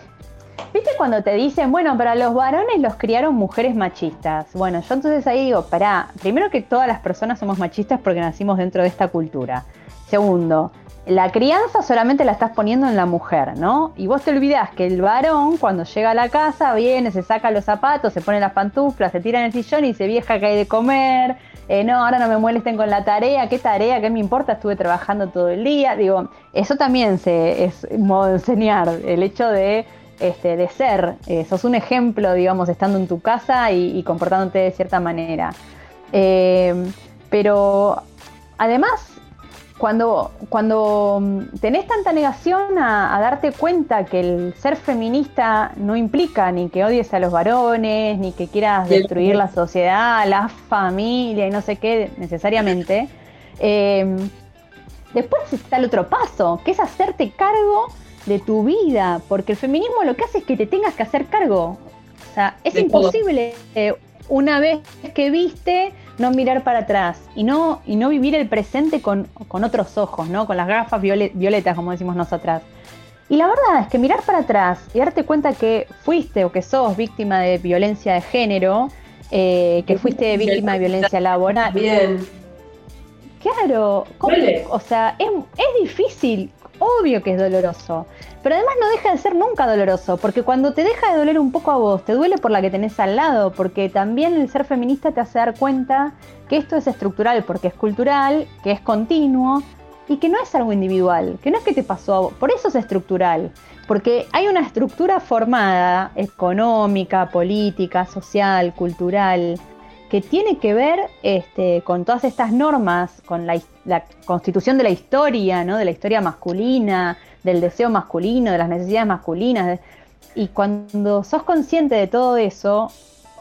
¿viste cuando te dicen, bueno, para los varones los criaron mujeres machistas? Bueno, yo entonces ahí digo, pará, primero que todas las personas somos machistas porque nacimos dentro de esta cultura. Segundo, la crianza solamente la estás poniendo en la mujer, ¿no? Y vos te olvidás que el varón cuando llega a la casa viene, se saca los zapatos, se pone las pantuflas, se tira en el sillón y dice, vieja que hay de comer, eh, no, ahora no me molesten con la tarea, ¿qué tarea? ¿Qué me importa? Estuve trabajando todo el día. Digo, eso también se, es modo de enseñar, el hecho de, este, de ser. Eh, sos un ejemplo, digamos, estando en tu casa y, y comportándote de cierta manera. Eh, pero además, cuando, cuando mm, tenés tanta negación a, a darte cuenta que el ser feminista no implica ni que odies a los varones, ni que quieras destruir la sociedad, la familia y no sé qué necesariamente, eh, después está el otro paso, que es hacerte cargo de tu vida, porque el feminismo lo que hace es que te tengas que hacer cargo. O sea, es De imposible eh, una vez que viste no mirar para atrás y no, y no vivir el presente con, con otros ojos, ¿no? Con las gafas viole- violetas, como decimos nosotras. Y la verdad es que mirar para atrás y darte cuenta que fuiste o que sos víctima de violencia de género, eh, que fuiste víctima de violencia laboral, Bien, Claro, o sea, es, es difícil, obvio que es doloroso, pero además no deja de ser nunca doloroso, porque cuando te deja de doler un poco a vos, te duele por la que tenés al lado, porque también el ser feminista te hace dar cuenta que esto es estructural, porque es cultural, que es continuo y que no es algo individual, que no es que te pasó a vos, por eso es estructural, porque hay una estructura formada, económica, política, social, cultural, que tiene que ver este, con todas estas normas, con la, la constitución de la historia, ¿no? de la historia masculina, del deseo masculino, de las necesidades masculinas. y cuando sos consciente de todo eso,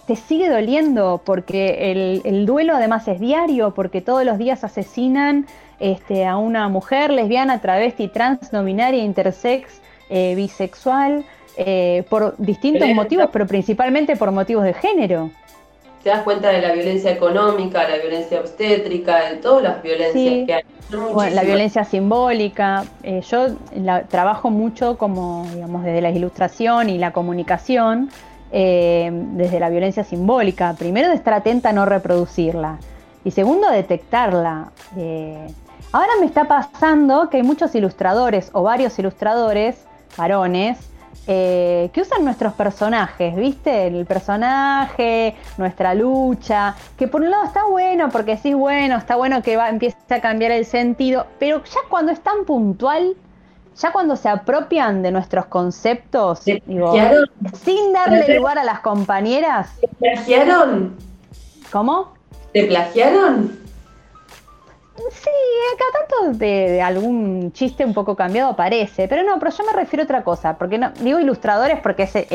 te sigue doliendo porque el, el duelo además es diario, porque todos los días asesinan este, a una mujer lesbiana, travesti, trans, no binaria, intersex, eh, bisexual, eh, por distintos motivos, pero principalmente por motivos de género. Te das cuenta de la violencia económica, la violencia obstétrica, de todas las violencias Sí. que hay. Bueno, la violencia simbólica. eh, yo la- trabajo mucho como, digamos, desde la ilustración y la comunicación, eh, desde la violencia simbólica. Primero, de estar atenta a no reproducirla. Y segundo, a detectarla. Eh, ahora me está pasando que hay muchos ilustradores o varios ilustradores, varones, eh, que usan nuestros personajes, ¿viste? El personaje, nuestra lucha, que por un lado está bueno, porque sí, bueno, está bueno que va, empieza a cambiar el sentido, pero ya cuando es tan puntual, ya cuando se apropian de nuestros conceptos, sin darle lugar a las compañeras, ¿Te plagiaron? ¿cómo? ¿Te plagiaron? Sí, acá tanto de, algún chiste un poco cambiado aparece, pero no, pero yo me refiero a otra cosa, porque no, digo ilustradores porque es eh,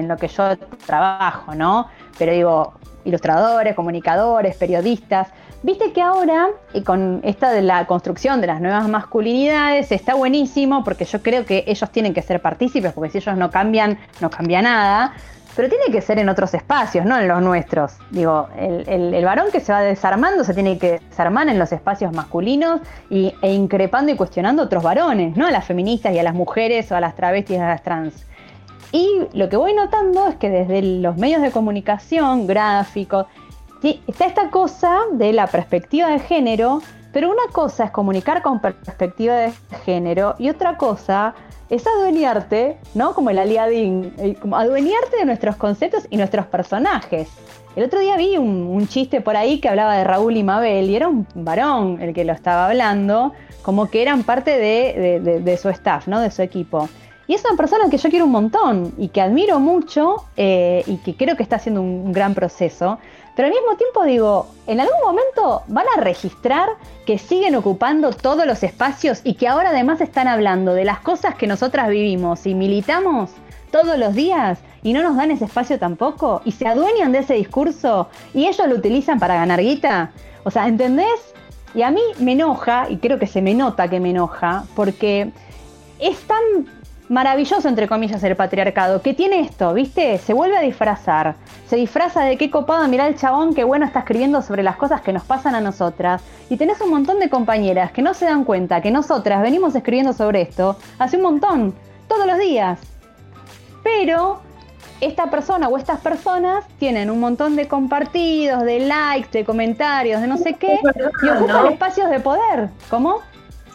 en lo que yo trabajo, ¿no? Pero digo ilustradores, comunicadores, periodistas. Viste que ahora, y con esta de la construcción de las nuevas masculinidades, está buenísimo, porque yo creo que ellos tienen que ser partícipes, porque si ellos no cambian, no cambia nada. Pero tiene que ser en otros espacios, no en los nuestros. Digo, el, el- el varón que se va desarmando se tiene que desarmar en los espacios masculinos y, e increpando y cuestionando a otros varones, no a las feministas y a las mujeres o a las travestis y a las trans. Y lo que voy notando es que desde los medios de comunicación, gráficos, está esta cosa de la perspectiva de género, pero una cosa es comunicar con perspectiva de género y otra cosa es adueñarte, ¿no? Como el aliadín, eh, como adueñarte de nuestros conceptos y nuestros personajes. El otro día vi un, chiste por ahí que hablaba de Raúl y Mabel y era un varón el que lo estaba hablando, como que eran parte de, su staff, ¿no? De su equipo. Y es una persona que yo quiero un montón y que admiro mucho eh, y que creo que está haciendo un gran proceso. Pero al mismo tiempo digo, en algún momento van a registrar que siguen ocupando todos los espacios y que ahora además están hablando de las cosas que nosotras vivimos y militamos todos los días y no nos dan ese espacio tampoco y se adueñan de ese discurso y ellos lo utilizan para ganar guita. O sea, ¿entendés? Y a mí me enoja, y creo que se me nota que me enoja, porque es tan maravilloso, entre comillas, el patriarcado, que tiene esto, ¿viste? Se vuelve a disfrazar. Se disfraza de qué copado, mirá el chabón, qué bueno está escribiendo sobre las cosas que nos pasan a nosotras. Y tenés un montón de compañeras que no se dan cuenta que nosotras venimos escribiendo sobre esto hace un montón, todos los días. Pero esta persona o estas personas tienen un montón de compartidos, de likes, de comentarios, de no sé qué, y ocupan espacios de poder. ¿Cómo?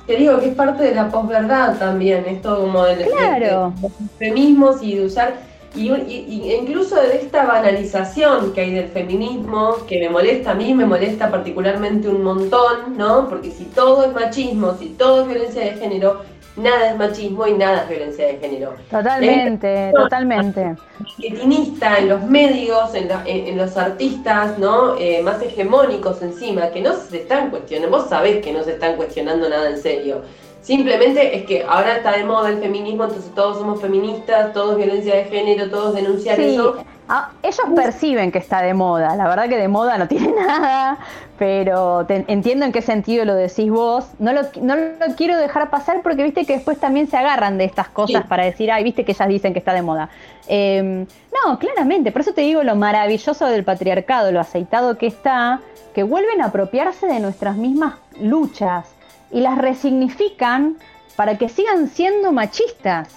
Te digo que es parte de la posverdad también, esto como del, Claro. de, de los feminismos y de usar, y- y incluso de esta banalización que hay del feminismo, que me molesta a mí, me molesta particularmente un montón, ¿no? Porque si todo es machismo, si todo es violencia de género, nada es machismo y nada es violencia de género. Totalmente, totalmente. marketingista en los medios, en, la- en- en los artistas, ¿no? Eh, más hegemónicos encima, que no se están cuestionando, vos sabés que no se están cuestionando nada en serio. Simplemente es que ahora está de moda el feminismo, entonces todos somos feministas, todos violencia de género, todos denunciar Sí, eso. Ah, ellos perciben que está de moda. La verdad que de moda no tiene nada, pero te- entiendo en qué sentido lo decís vos. No lo, no lo quiero dejar pasar porque viste que después también se agarran de estas cosas Sí. para decir, ay, viste que ellas dicen que está de moda. Eh, no, claramente, por eso te digo lo maravilloso del patriarcado, lo aceitado que está, que vuelven a apropiarse de nuestras mismas luchas y las resignifican para que sigan siendo machistas.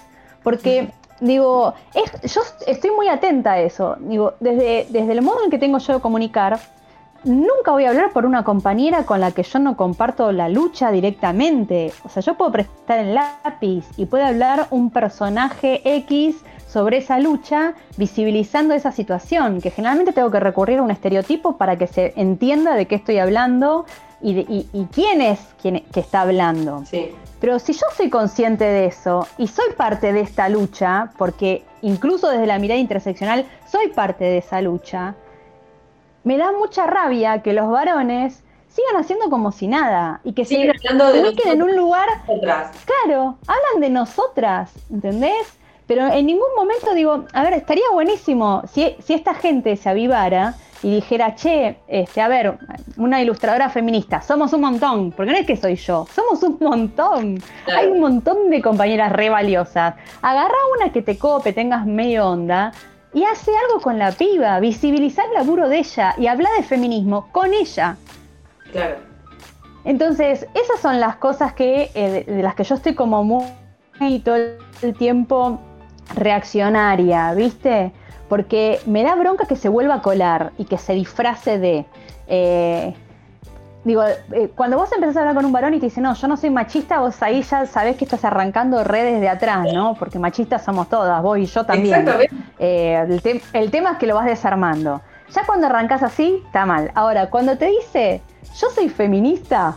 Porque, digo, yo estoy muy atenta a eso. Digo, desde, desde el modo en que tengo yo de comunicar, nunca voy a hablar por una compañera con la que yo no comparto la lucha directamente. O sea, yo puedo prestar el lápiz y puede hablar un personaje X sobre esa lucha, visibilizando esa situación, que generalmente tengo que recurrir a un estereotipo para que se entienda de qué estoy hablando y, de- y quién es quien que está hablando. Sí. Pero si yo soy consciente de eso y soy parte de esta lucha, porque incluso desde la mirada interseccional soy parte de esa lucha, me da mucha rabia que los varones sigan haciendo como si nada y que se hablando de ubiquen en un lugar, nosotras. claro, hablan de nosotras, ¿entendés? Pero en ningún momento digo, a ver, estaría buenísimo si, si esta gente se avivara y dijera, che, este, a ver, una ilustradora feminista, somos un montón, porque no es que soy yo, somos un montón. Hay un montón de compañeras re valiosas. Agarra una que te cope, tengas medio onda, y hace algo con la piba, visibilizar el laburo de ella y habla de feminismo con ella. Claro. Entonces, esas son las cosas que, eh, de, de las que yo estoy como muy todo el tiempo reaccionaria, ¿viste? Porque me da bronca que se vuelva a colar y que se disfrace de... eh, digo, eh, cuando vos empezás a hablar con un varón y te dice, no, yo no soy machista, vos ahí ya sabés que estás arrancando redes de atrás, ¿no? Porque machistas somos todas, vos y yo también. Eh, el, te- el tema es que lo vas desarmando. Ya cuando arrancas así, está mal. Ahora, cuando te dice, yo soy feminista,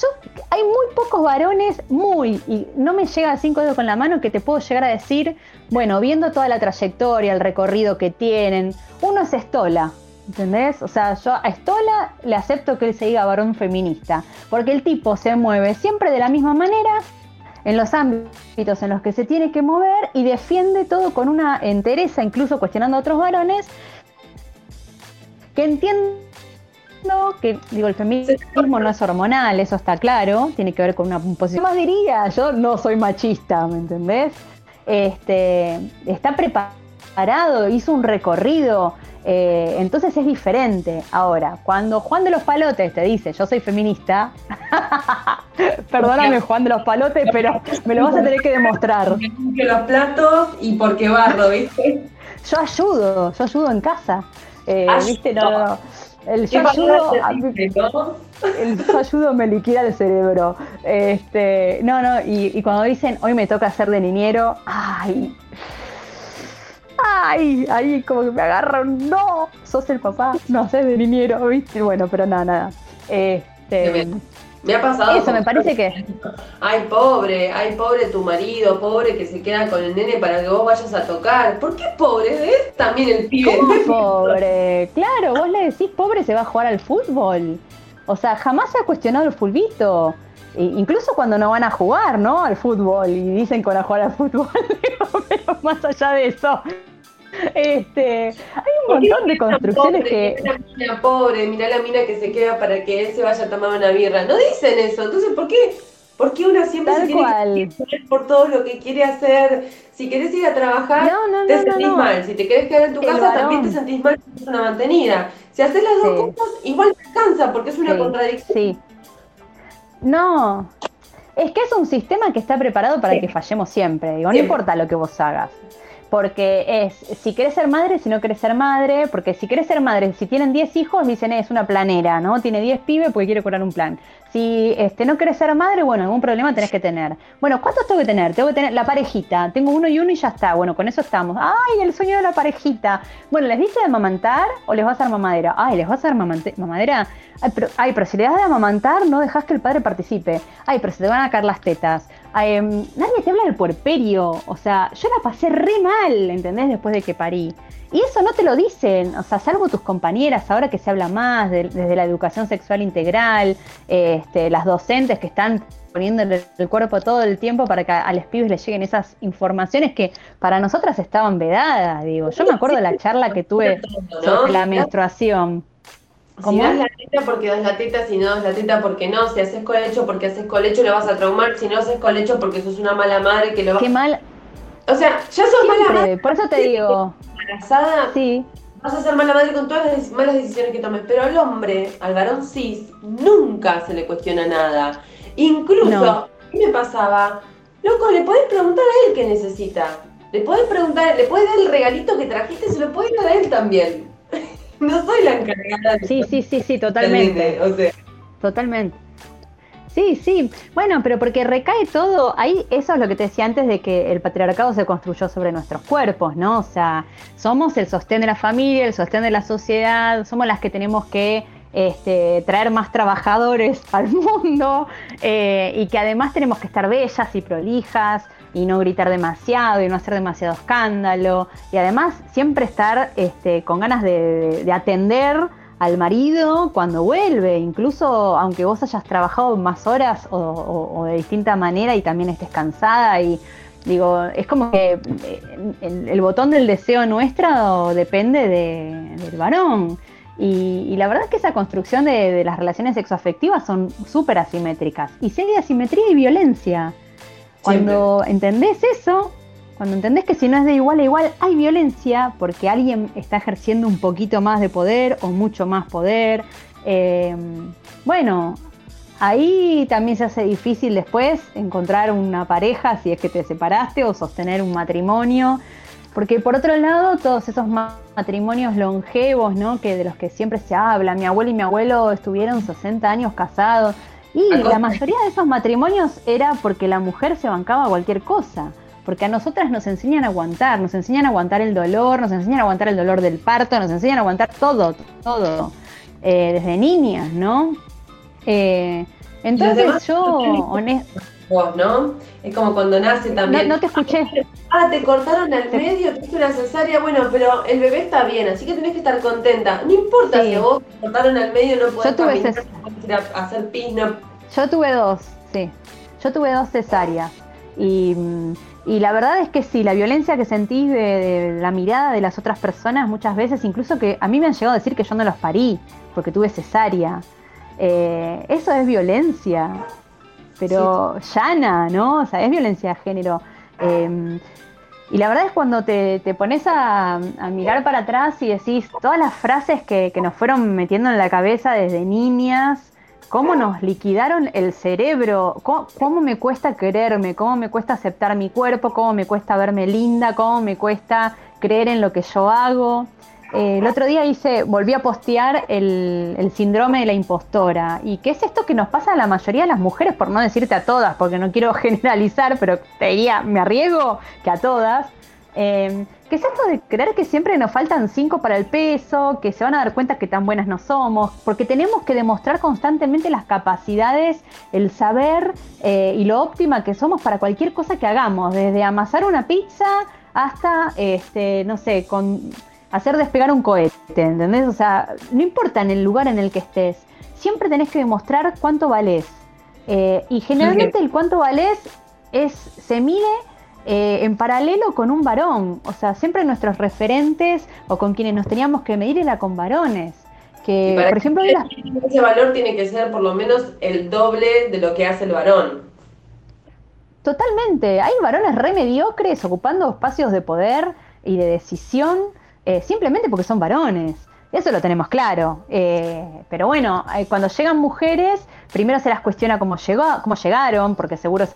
yo, hay muy pocos varones, muy, y no me llega a cinco dedos con la mano que te puedo llegar a decir, bueno, viendo toda la trayectoria, el recorrido que tienen, uno es Estola, ¿entendés? O sea, yo a Estola le acepto que él se diga varón feminista, porque el tipo se mueve siempre de la misma manera, en los ámbitos en los que se tiene que mover y defiende todo con una entereza, incluso cuestionando a otros varones, que entiendo que, digo, el feminismo no es hormonal, eso está claro, tiene que ver con una posición. ¿Qué más diría? Yo no soy machista, ¿me entendés? Este, está preparado, hizo un recorrido, eh, entonces es diferente. Ahora, cuando Juan de los Palotes te dice yo soy feminista, perdóname Juan de los Palotes, pero me lo vas a tener que demostrar. Porque limpio los platos y porque barro, ¿viste? Yo ayudo, yo ayudo en casa. Eh. ¿Viste? No, no. El ¿Qué yo ayudo, a mí- el yo ayudo me liquida el cerebro. Este, no, no, y, y cuando dicen hoy me toca ser de niñero, ay, ay, ahí como que me agarran, no, sos el papá, no sos de niñero, ¿viste? Bueno, pero nada, nada. Este, Me ha pasado. eso me parece que Ay, pobre, ay, pobre tu marido, pobre que se queda con el nene para que vos vayas a tocar. ¿Por qué pobre? Es también el pibe. ¿Cómo pobre? Claro, vos le decís pobre se va a jugar al fútbol. O sea, jamás se ha cuestionado el fulbito. E- incluso cuando no van a jugar, ¿no? Al fútbol. Y dicen que van a jugar al fútbol. Pero más allá de eso. Este, hay un ¿Por qué montón de construcciones pobre, que... Mirá la mina pobre, mirá la mina que se queda para que él se vaya a tomar una birra. No dicen eso. Entonces, ¿por qué? ¿Por qué una siempre Tal se tiene cual. que exponer por todo lo que quiere hacer? Si querés ir a trabajar, No, no, te no, sentís mal. Si te querés quedar en tu El casa, varón. también te sentís mal si sos una mantenida. Si haces las dos Sí. cosas, igual te alcanza, porque es una Sí, contradicción. Sí. No. Es que es un sistema que está preparado para Sí. que fallemos siempre. Digo, no importa lo que vos hagas. Porque es, si querés ser madre, si no querés ser madre, porque si querés ser madre, si tienen 10 hijos, dicen, "Eh, es una planera, ¿no? Tiene 10 pibes porque quiere cobrar un plan. Si este, no querés ser madre, bueno, algún problema tenés que tener. Bueno, ¿cuántos tengo que tener? Tengo que tener la parejita. Tengo uno y uno y ya está. Bueno, con eso estamos. ¡Ay, el sueño de la parejita! Bueno, ¿les dice de amamantar o les vas a dar mamadera? ¡Ay, les vas a dar mamadera! Ay pero, ay, pero si le das de amamantar, no dejas que el padre participe. Ay, pero se te van a caer las tetas. Em, nadie te habla del puerperio. O sea, yo la pasé re mal, ¿entendés? Después de que parí. Y eso no te lo dicen, o sea, salvo tus compañeras, ahora que se habla más de- desde la educación sexual integral, este, las docentes que están poniéndole el cuerpo todo el tiempo para que a, los pibes les lleguen esas informaciones que para nosotras estaban vedadas, digo. Yo me acuerdo de la charla que tuve sobre la menstruación. Si das la teta porque das la teta, si no das la teta porque no, si haces colecho porque haces colecho lo vas a traumar, si no haces colecho porque sos una mala madre que lo vas Qué mal, O sea, ya sos mala siempre, madre por eso te digo, embarazada, sí, vas a ser mala madre con todas las malas decisiones que tomes, pero al hombre, al varón cis, nunca se le cuestiona nada. Incluso, No. mí me pasaba, loco, le podés preguntar a él qué necesita. Le podés preguntar, le podés dar el regalito que trajiste, se lo podés dar a él también. No soy la encargada de sí, sí, sí, sí, totalmente. O sea, Totalmente. Sí, sí. Bueno, pero porque recae todo, ahí eso es lo que te decía antes de que el patriarcado se construyó sobre nuestros cuerpos, ¿no? O sea, somos el sostén de la familia, el sostén de la sociedad, somos las que tenemos que este, traer más trabajadores al mundo eh, y que además tenemos que estar bellas y prolijas y no gritar demasiado y no hacer demasiado escándalo y además siempre estar este, con ganas de, de atender al marido cuando vuelve, incluso aunque vos hayas trabajado más horas o, de distinta manera y también estés cansada y digo, es como que eh, el, botón del deseo nuestro depende de- del varón. Y, la verdad es que esa construcción de, de las relaciones sexoafectivas son súper asimétricas. Y si hay asimetría y violencia. Cuando entendés eso, cuando entendés que si no es de igual a igual hay violencia porque alguien está ejerciendo un poquito más de poder o mucho más poder, eh, bueno, ahí también se hace difícil después encontrar una pareja si es que te separaste o sostener un matrimonio. Porque por otro lado, todos esos ma- matrimonios longevos, ¿no? Que de los que siempre se habla, mi abuelo y mi abuelo estuvieron 60 años casados. Y la mayoría de esos matrimonios era porque la mujer se bancaba cualquier cosa. Porque a nosotras nos enseñan a aguantar, nos enseñan a aguantar el dolor, nos enseñan a aguantar el dolor del parto, nos enseñan a aguantar todo, todo, eh, desde niñas, ¿no? Eh, entonces demás yo, mujeres? honest- vos, ¿no? Es como cuando nace también. no te escuché. Ah, te cortaron al medio, te hizo una cesárea, bueno, pero el bebé está bien, así que tenés que estar contenta. No importa Sí. si a vos te cortaron al medio, no podés Yo tuve caminar, hacer pis, no. Yo tuve dos, sí. Yo tuve dos cesáreas. Y, y la verdad es que sí, la violencia que sentí de, de la mirada de las otras personas muchas veces, incluso que a mí me han llegado a decir que yo no los parí porque tuve cesárea. Eh, eso es violencia, pero llana, ¿no? O sea, es violencia de género. Eh, y la verdad es cuando te, te pones a, a mirar para atrás y decís todas las frases que, que nos fueron metiendo en la cabeza desde niñas, cómo nos liquidaron el cerebro, cómo, me cuesta quererme, cómo me cuesta aceptar mi cuerpo, cómo me cuesta verme linda, cómo me cuesta creer en lo que yo hago. Eh, el otro día hice, volví a postear el, el síndrome de la impostora. ¿Y qué es esto que nos pasa a la mayoría de las mujeres, por no decirte a todas, porque no quiero generalizar, pero te diría, me arriesgo que a todas? Eh, ¿Qué es esto de creer que siempre nos faltan cinco para el peso, que se van a dar cuenta que tan buenas no somos? Porque tenemos que demostrar constantemente las capacidades, el saber eh, y lo óptima que somos para cualquier cosa que hagamos, desde amasar una pizza hasta, este, no sé, con hacer despegar un cohete, ¿entendés? O sea, no importa en el lugar en el que estés, siempre tenés que demostrar cuánto valés. Eh, y generalmente el cuánto valés es, se mide eh, en paralelo con un varón. O sea, siempre nuestros referentes o con quienes nos teníamos que medir era con varones. Que, por ejemplo, ese valor tiene que ser por lo menos el doble de lo que hace el varón. Totalmente. Hay varones re mediocres ocupando espacios de poder y de decisión eh, simplemente porque son varones. Eso lo tenemos claro. Eh, pero bueno, eh, cuando llegan mujeres, primero se las cuestiona cómo, llegó, cómo llegaron, porque seguro se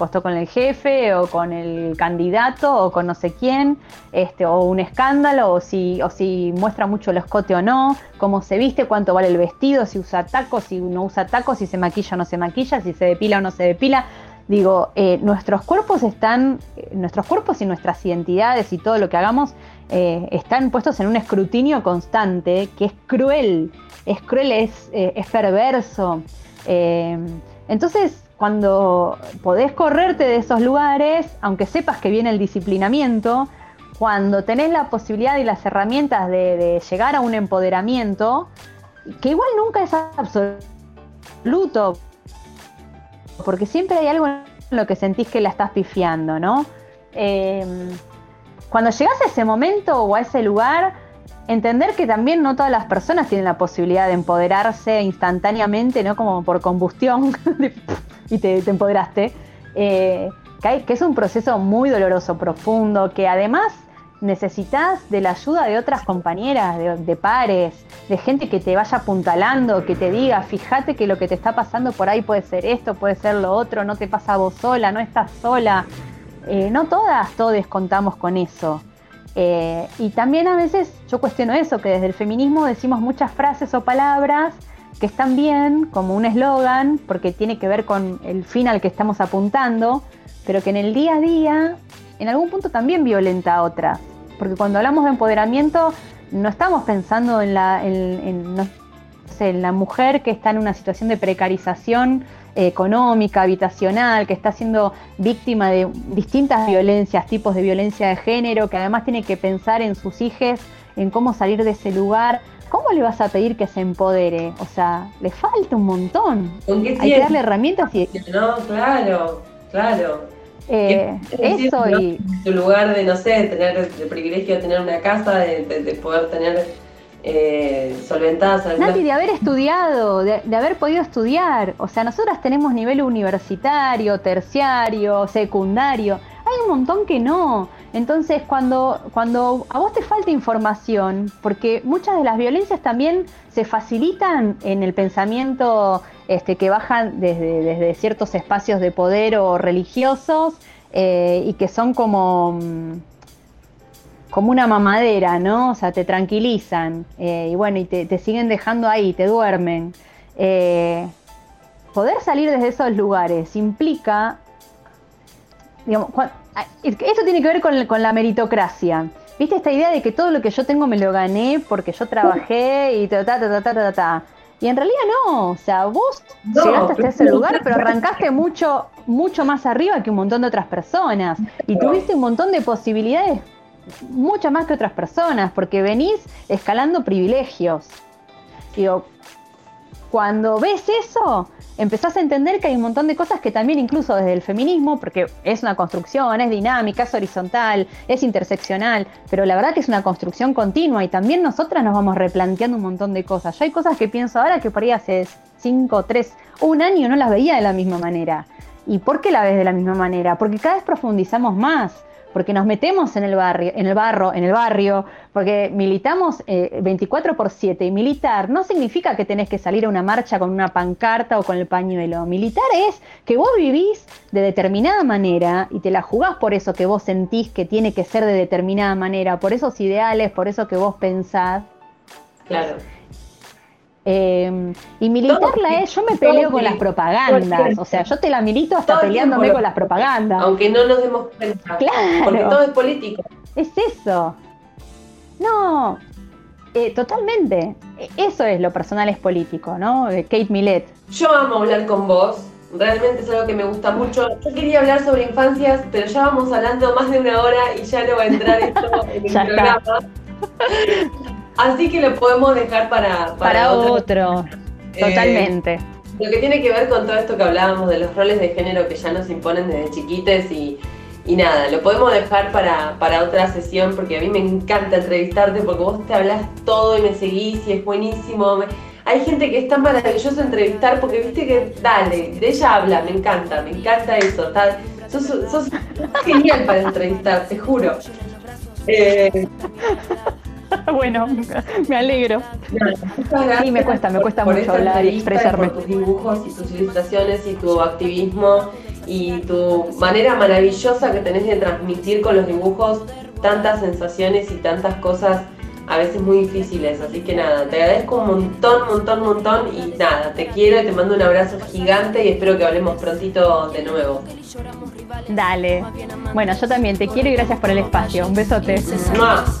costó con el jefe o con el candidato o con no sé quién, este, o un escándalo, o si, o si muestra mucho el escote o no, cómo se viste, cuánto vale el vestido, si usa tacos, si no usa tacos, si se maquilla o no se maquilla, si se depila o no se depila. Digo, eh, nuestros cuerpos están, nuestros cuerpos y nuestras identidades y todo lo que hagamos eh, están puestos en un escrutinio constante que es cruel, es cruel, es, eh, es perverso. entonces, cuando podés correrte de esos lugares, aunque sepas que viene el disciplinamiento, cuando tenés la posibilidad y las herramientas de, llegar a un empoderamiento, que igual nunca es absoluto, porque siempre hay algo en lo que sentís que la estás pifiando, ¿no? Eh, cuando llegas a ese momento o a ese lugar, entender que también no todas las personas tienen la posibilidad de empoderarse instantáneamente, ¿no? Como por combustión y te, empoderaste. Eh, que es un proceso muy doloroso, profundo, que además necesitas de la ayuda de otras compañeras, de, pares, de gente que te vaya apuntalando, que te diga, fíjate que lo que te está pasando por ahí puede ser esto, puede ser lo otro, no te pasa a vos sola, no estás sola. Eh, no todas, todos contamos con eso. Eh, y también a veces yo cuestiono eso, que desde el feminismo decimos muchas frases o palabras que están bien, como un eslogan, porque tiene que ver con el fin al que estamos apuntando, pero que en el día a día, en algún punto también violenta a otras porque cuando hablamos de empoderamiento no estamos pensando en la, en, la mujer que está en una situación de precarización eh, económica, habitacional, que está siendo víctima de distintas violencias, tipos de violencia de género, que además tiene que pensar en sus hijos, en cómo salir de ese lugar. ¿Cómo le vas a pedir que se empodere? O sea, le falta un montón. Hay que darle herramientas y... No, claro, claro. Eh, eso y... Tu lugar de, no sé, tener el privilegio de tener una casa, de, poder tener eh, solventadas Nati, de haber estudiado, de, haber podido estudiar. O sea, nosotras tenemos nivel universitario, terciario, secundario. Hay un montón que no. Entonces, cuando, cuando a vos te falta información, porque muchas de las violencias también se facilitan en el pensamiento este, que bajan desde, desde ciertos espacios de poder o religiosos eh, y que son como, mm, como una mamadera, ¿no? O sea, te tranquilizan eh, y bueno, y te, siguen dejando ahí, te duermen. Eh, poder salir desde esos lugares implica, digamos, esto tiene que ver con, con la meritocracia. ¿Viste esta idea de que todo lo que yo tengo me lo gané porque yo trabajé y ta, ta, ta, ta, ta, ta? Y en realidad no, o sea, vos llegaste hasta ese lugar, pero arrancaste mucho, mucho más arriba que un montón de otras personas. Y tuviste un montón de posibilidades, muchas más que otras personas, porque venís escalando privilegios. Digo, cuando ves eso, empezás a entender que hay un montón de cosas que también incluso desde el feminismo, porque es una construcción, es dinámica, es horizontal, es interseccional, pero la verdad que es una construcción continua y también nosotras nos vamos replanteando un montón de cosas. Yo hay cosas que pienso ahora que por ahí hace 5, 3, un año no las veía de la misma manera. ¿Y por qué la ves de la misma manera? Porque cada vez profundizamos más porque nos metemos en el barrio, en el barro, en el barrio, porque militamos 24 eh, por 7 y militar no significa que tenés que salir a una marcha con una pancarta o con el pañuelo. Militar es que vos vivís de determinada manera y te la jugás por eso que vos sentís que tiene que ser de determinada manera, por esos ideales, por eso que vos pensás. Claro. Eh, y militarla es, yo me peleo con las propagandas, o sea, yo te la milito hasta peleándome con las propagandas. Aunque no nos demos cuenta. Claro. Porque todo es político. Es eso. No, eh, totalmente. E, eso es lo personal es político, ¿no? De Kate Millet. Yo amo hablar con vos. Realmente es algo que me gusta mucho. Yo quería hablar sobre infancias, pero ya vamos hablando más de una hora y ya no va a entrar esto en el programa. Así que lo podemos dejar para, para, otro. Eh, Totalmente. lo que tiene que ver con todo esto que hablábamos de los roles de género que ya nos imponen desde chiquites y, y nada, lo podemos dejar para, para, otra sesión porque a mí me encanta entrevistarte porque vos te hablas todo y me seguís y es buenísimo. Hay gente que es tan maravilloso entrevistar porque viste que, dale, de ella habla, me encanta, me encanta eso. Tal, sos, sos genial para entrevistar, te juro. Eh, bueno, me alegro. Sí, me cuesta, me cuesta mucho hablar y expresarme. Por tus dibujos y tus ilustraciones y tu activismo y tu manera maravillosa que tenés de transmitir con los dibujos tantas sensaciones y tantas cosas a veces muy difíciles. Así que nada, te agradezco un montón, montón, montón y nada, te quiero y te mando un abrazo gigante y espero que hablemos prontito de nuevo. Dale. Bueno, yo también te quiero y gracias por el espacio. Un besote. Más.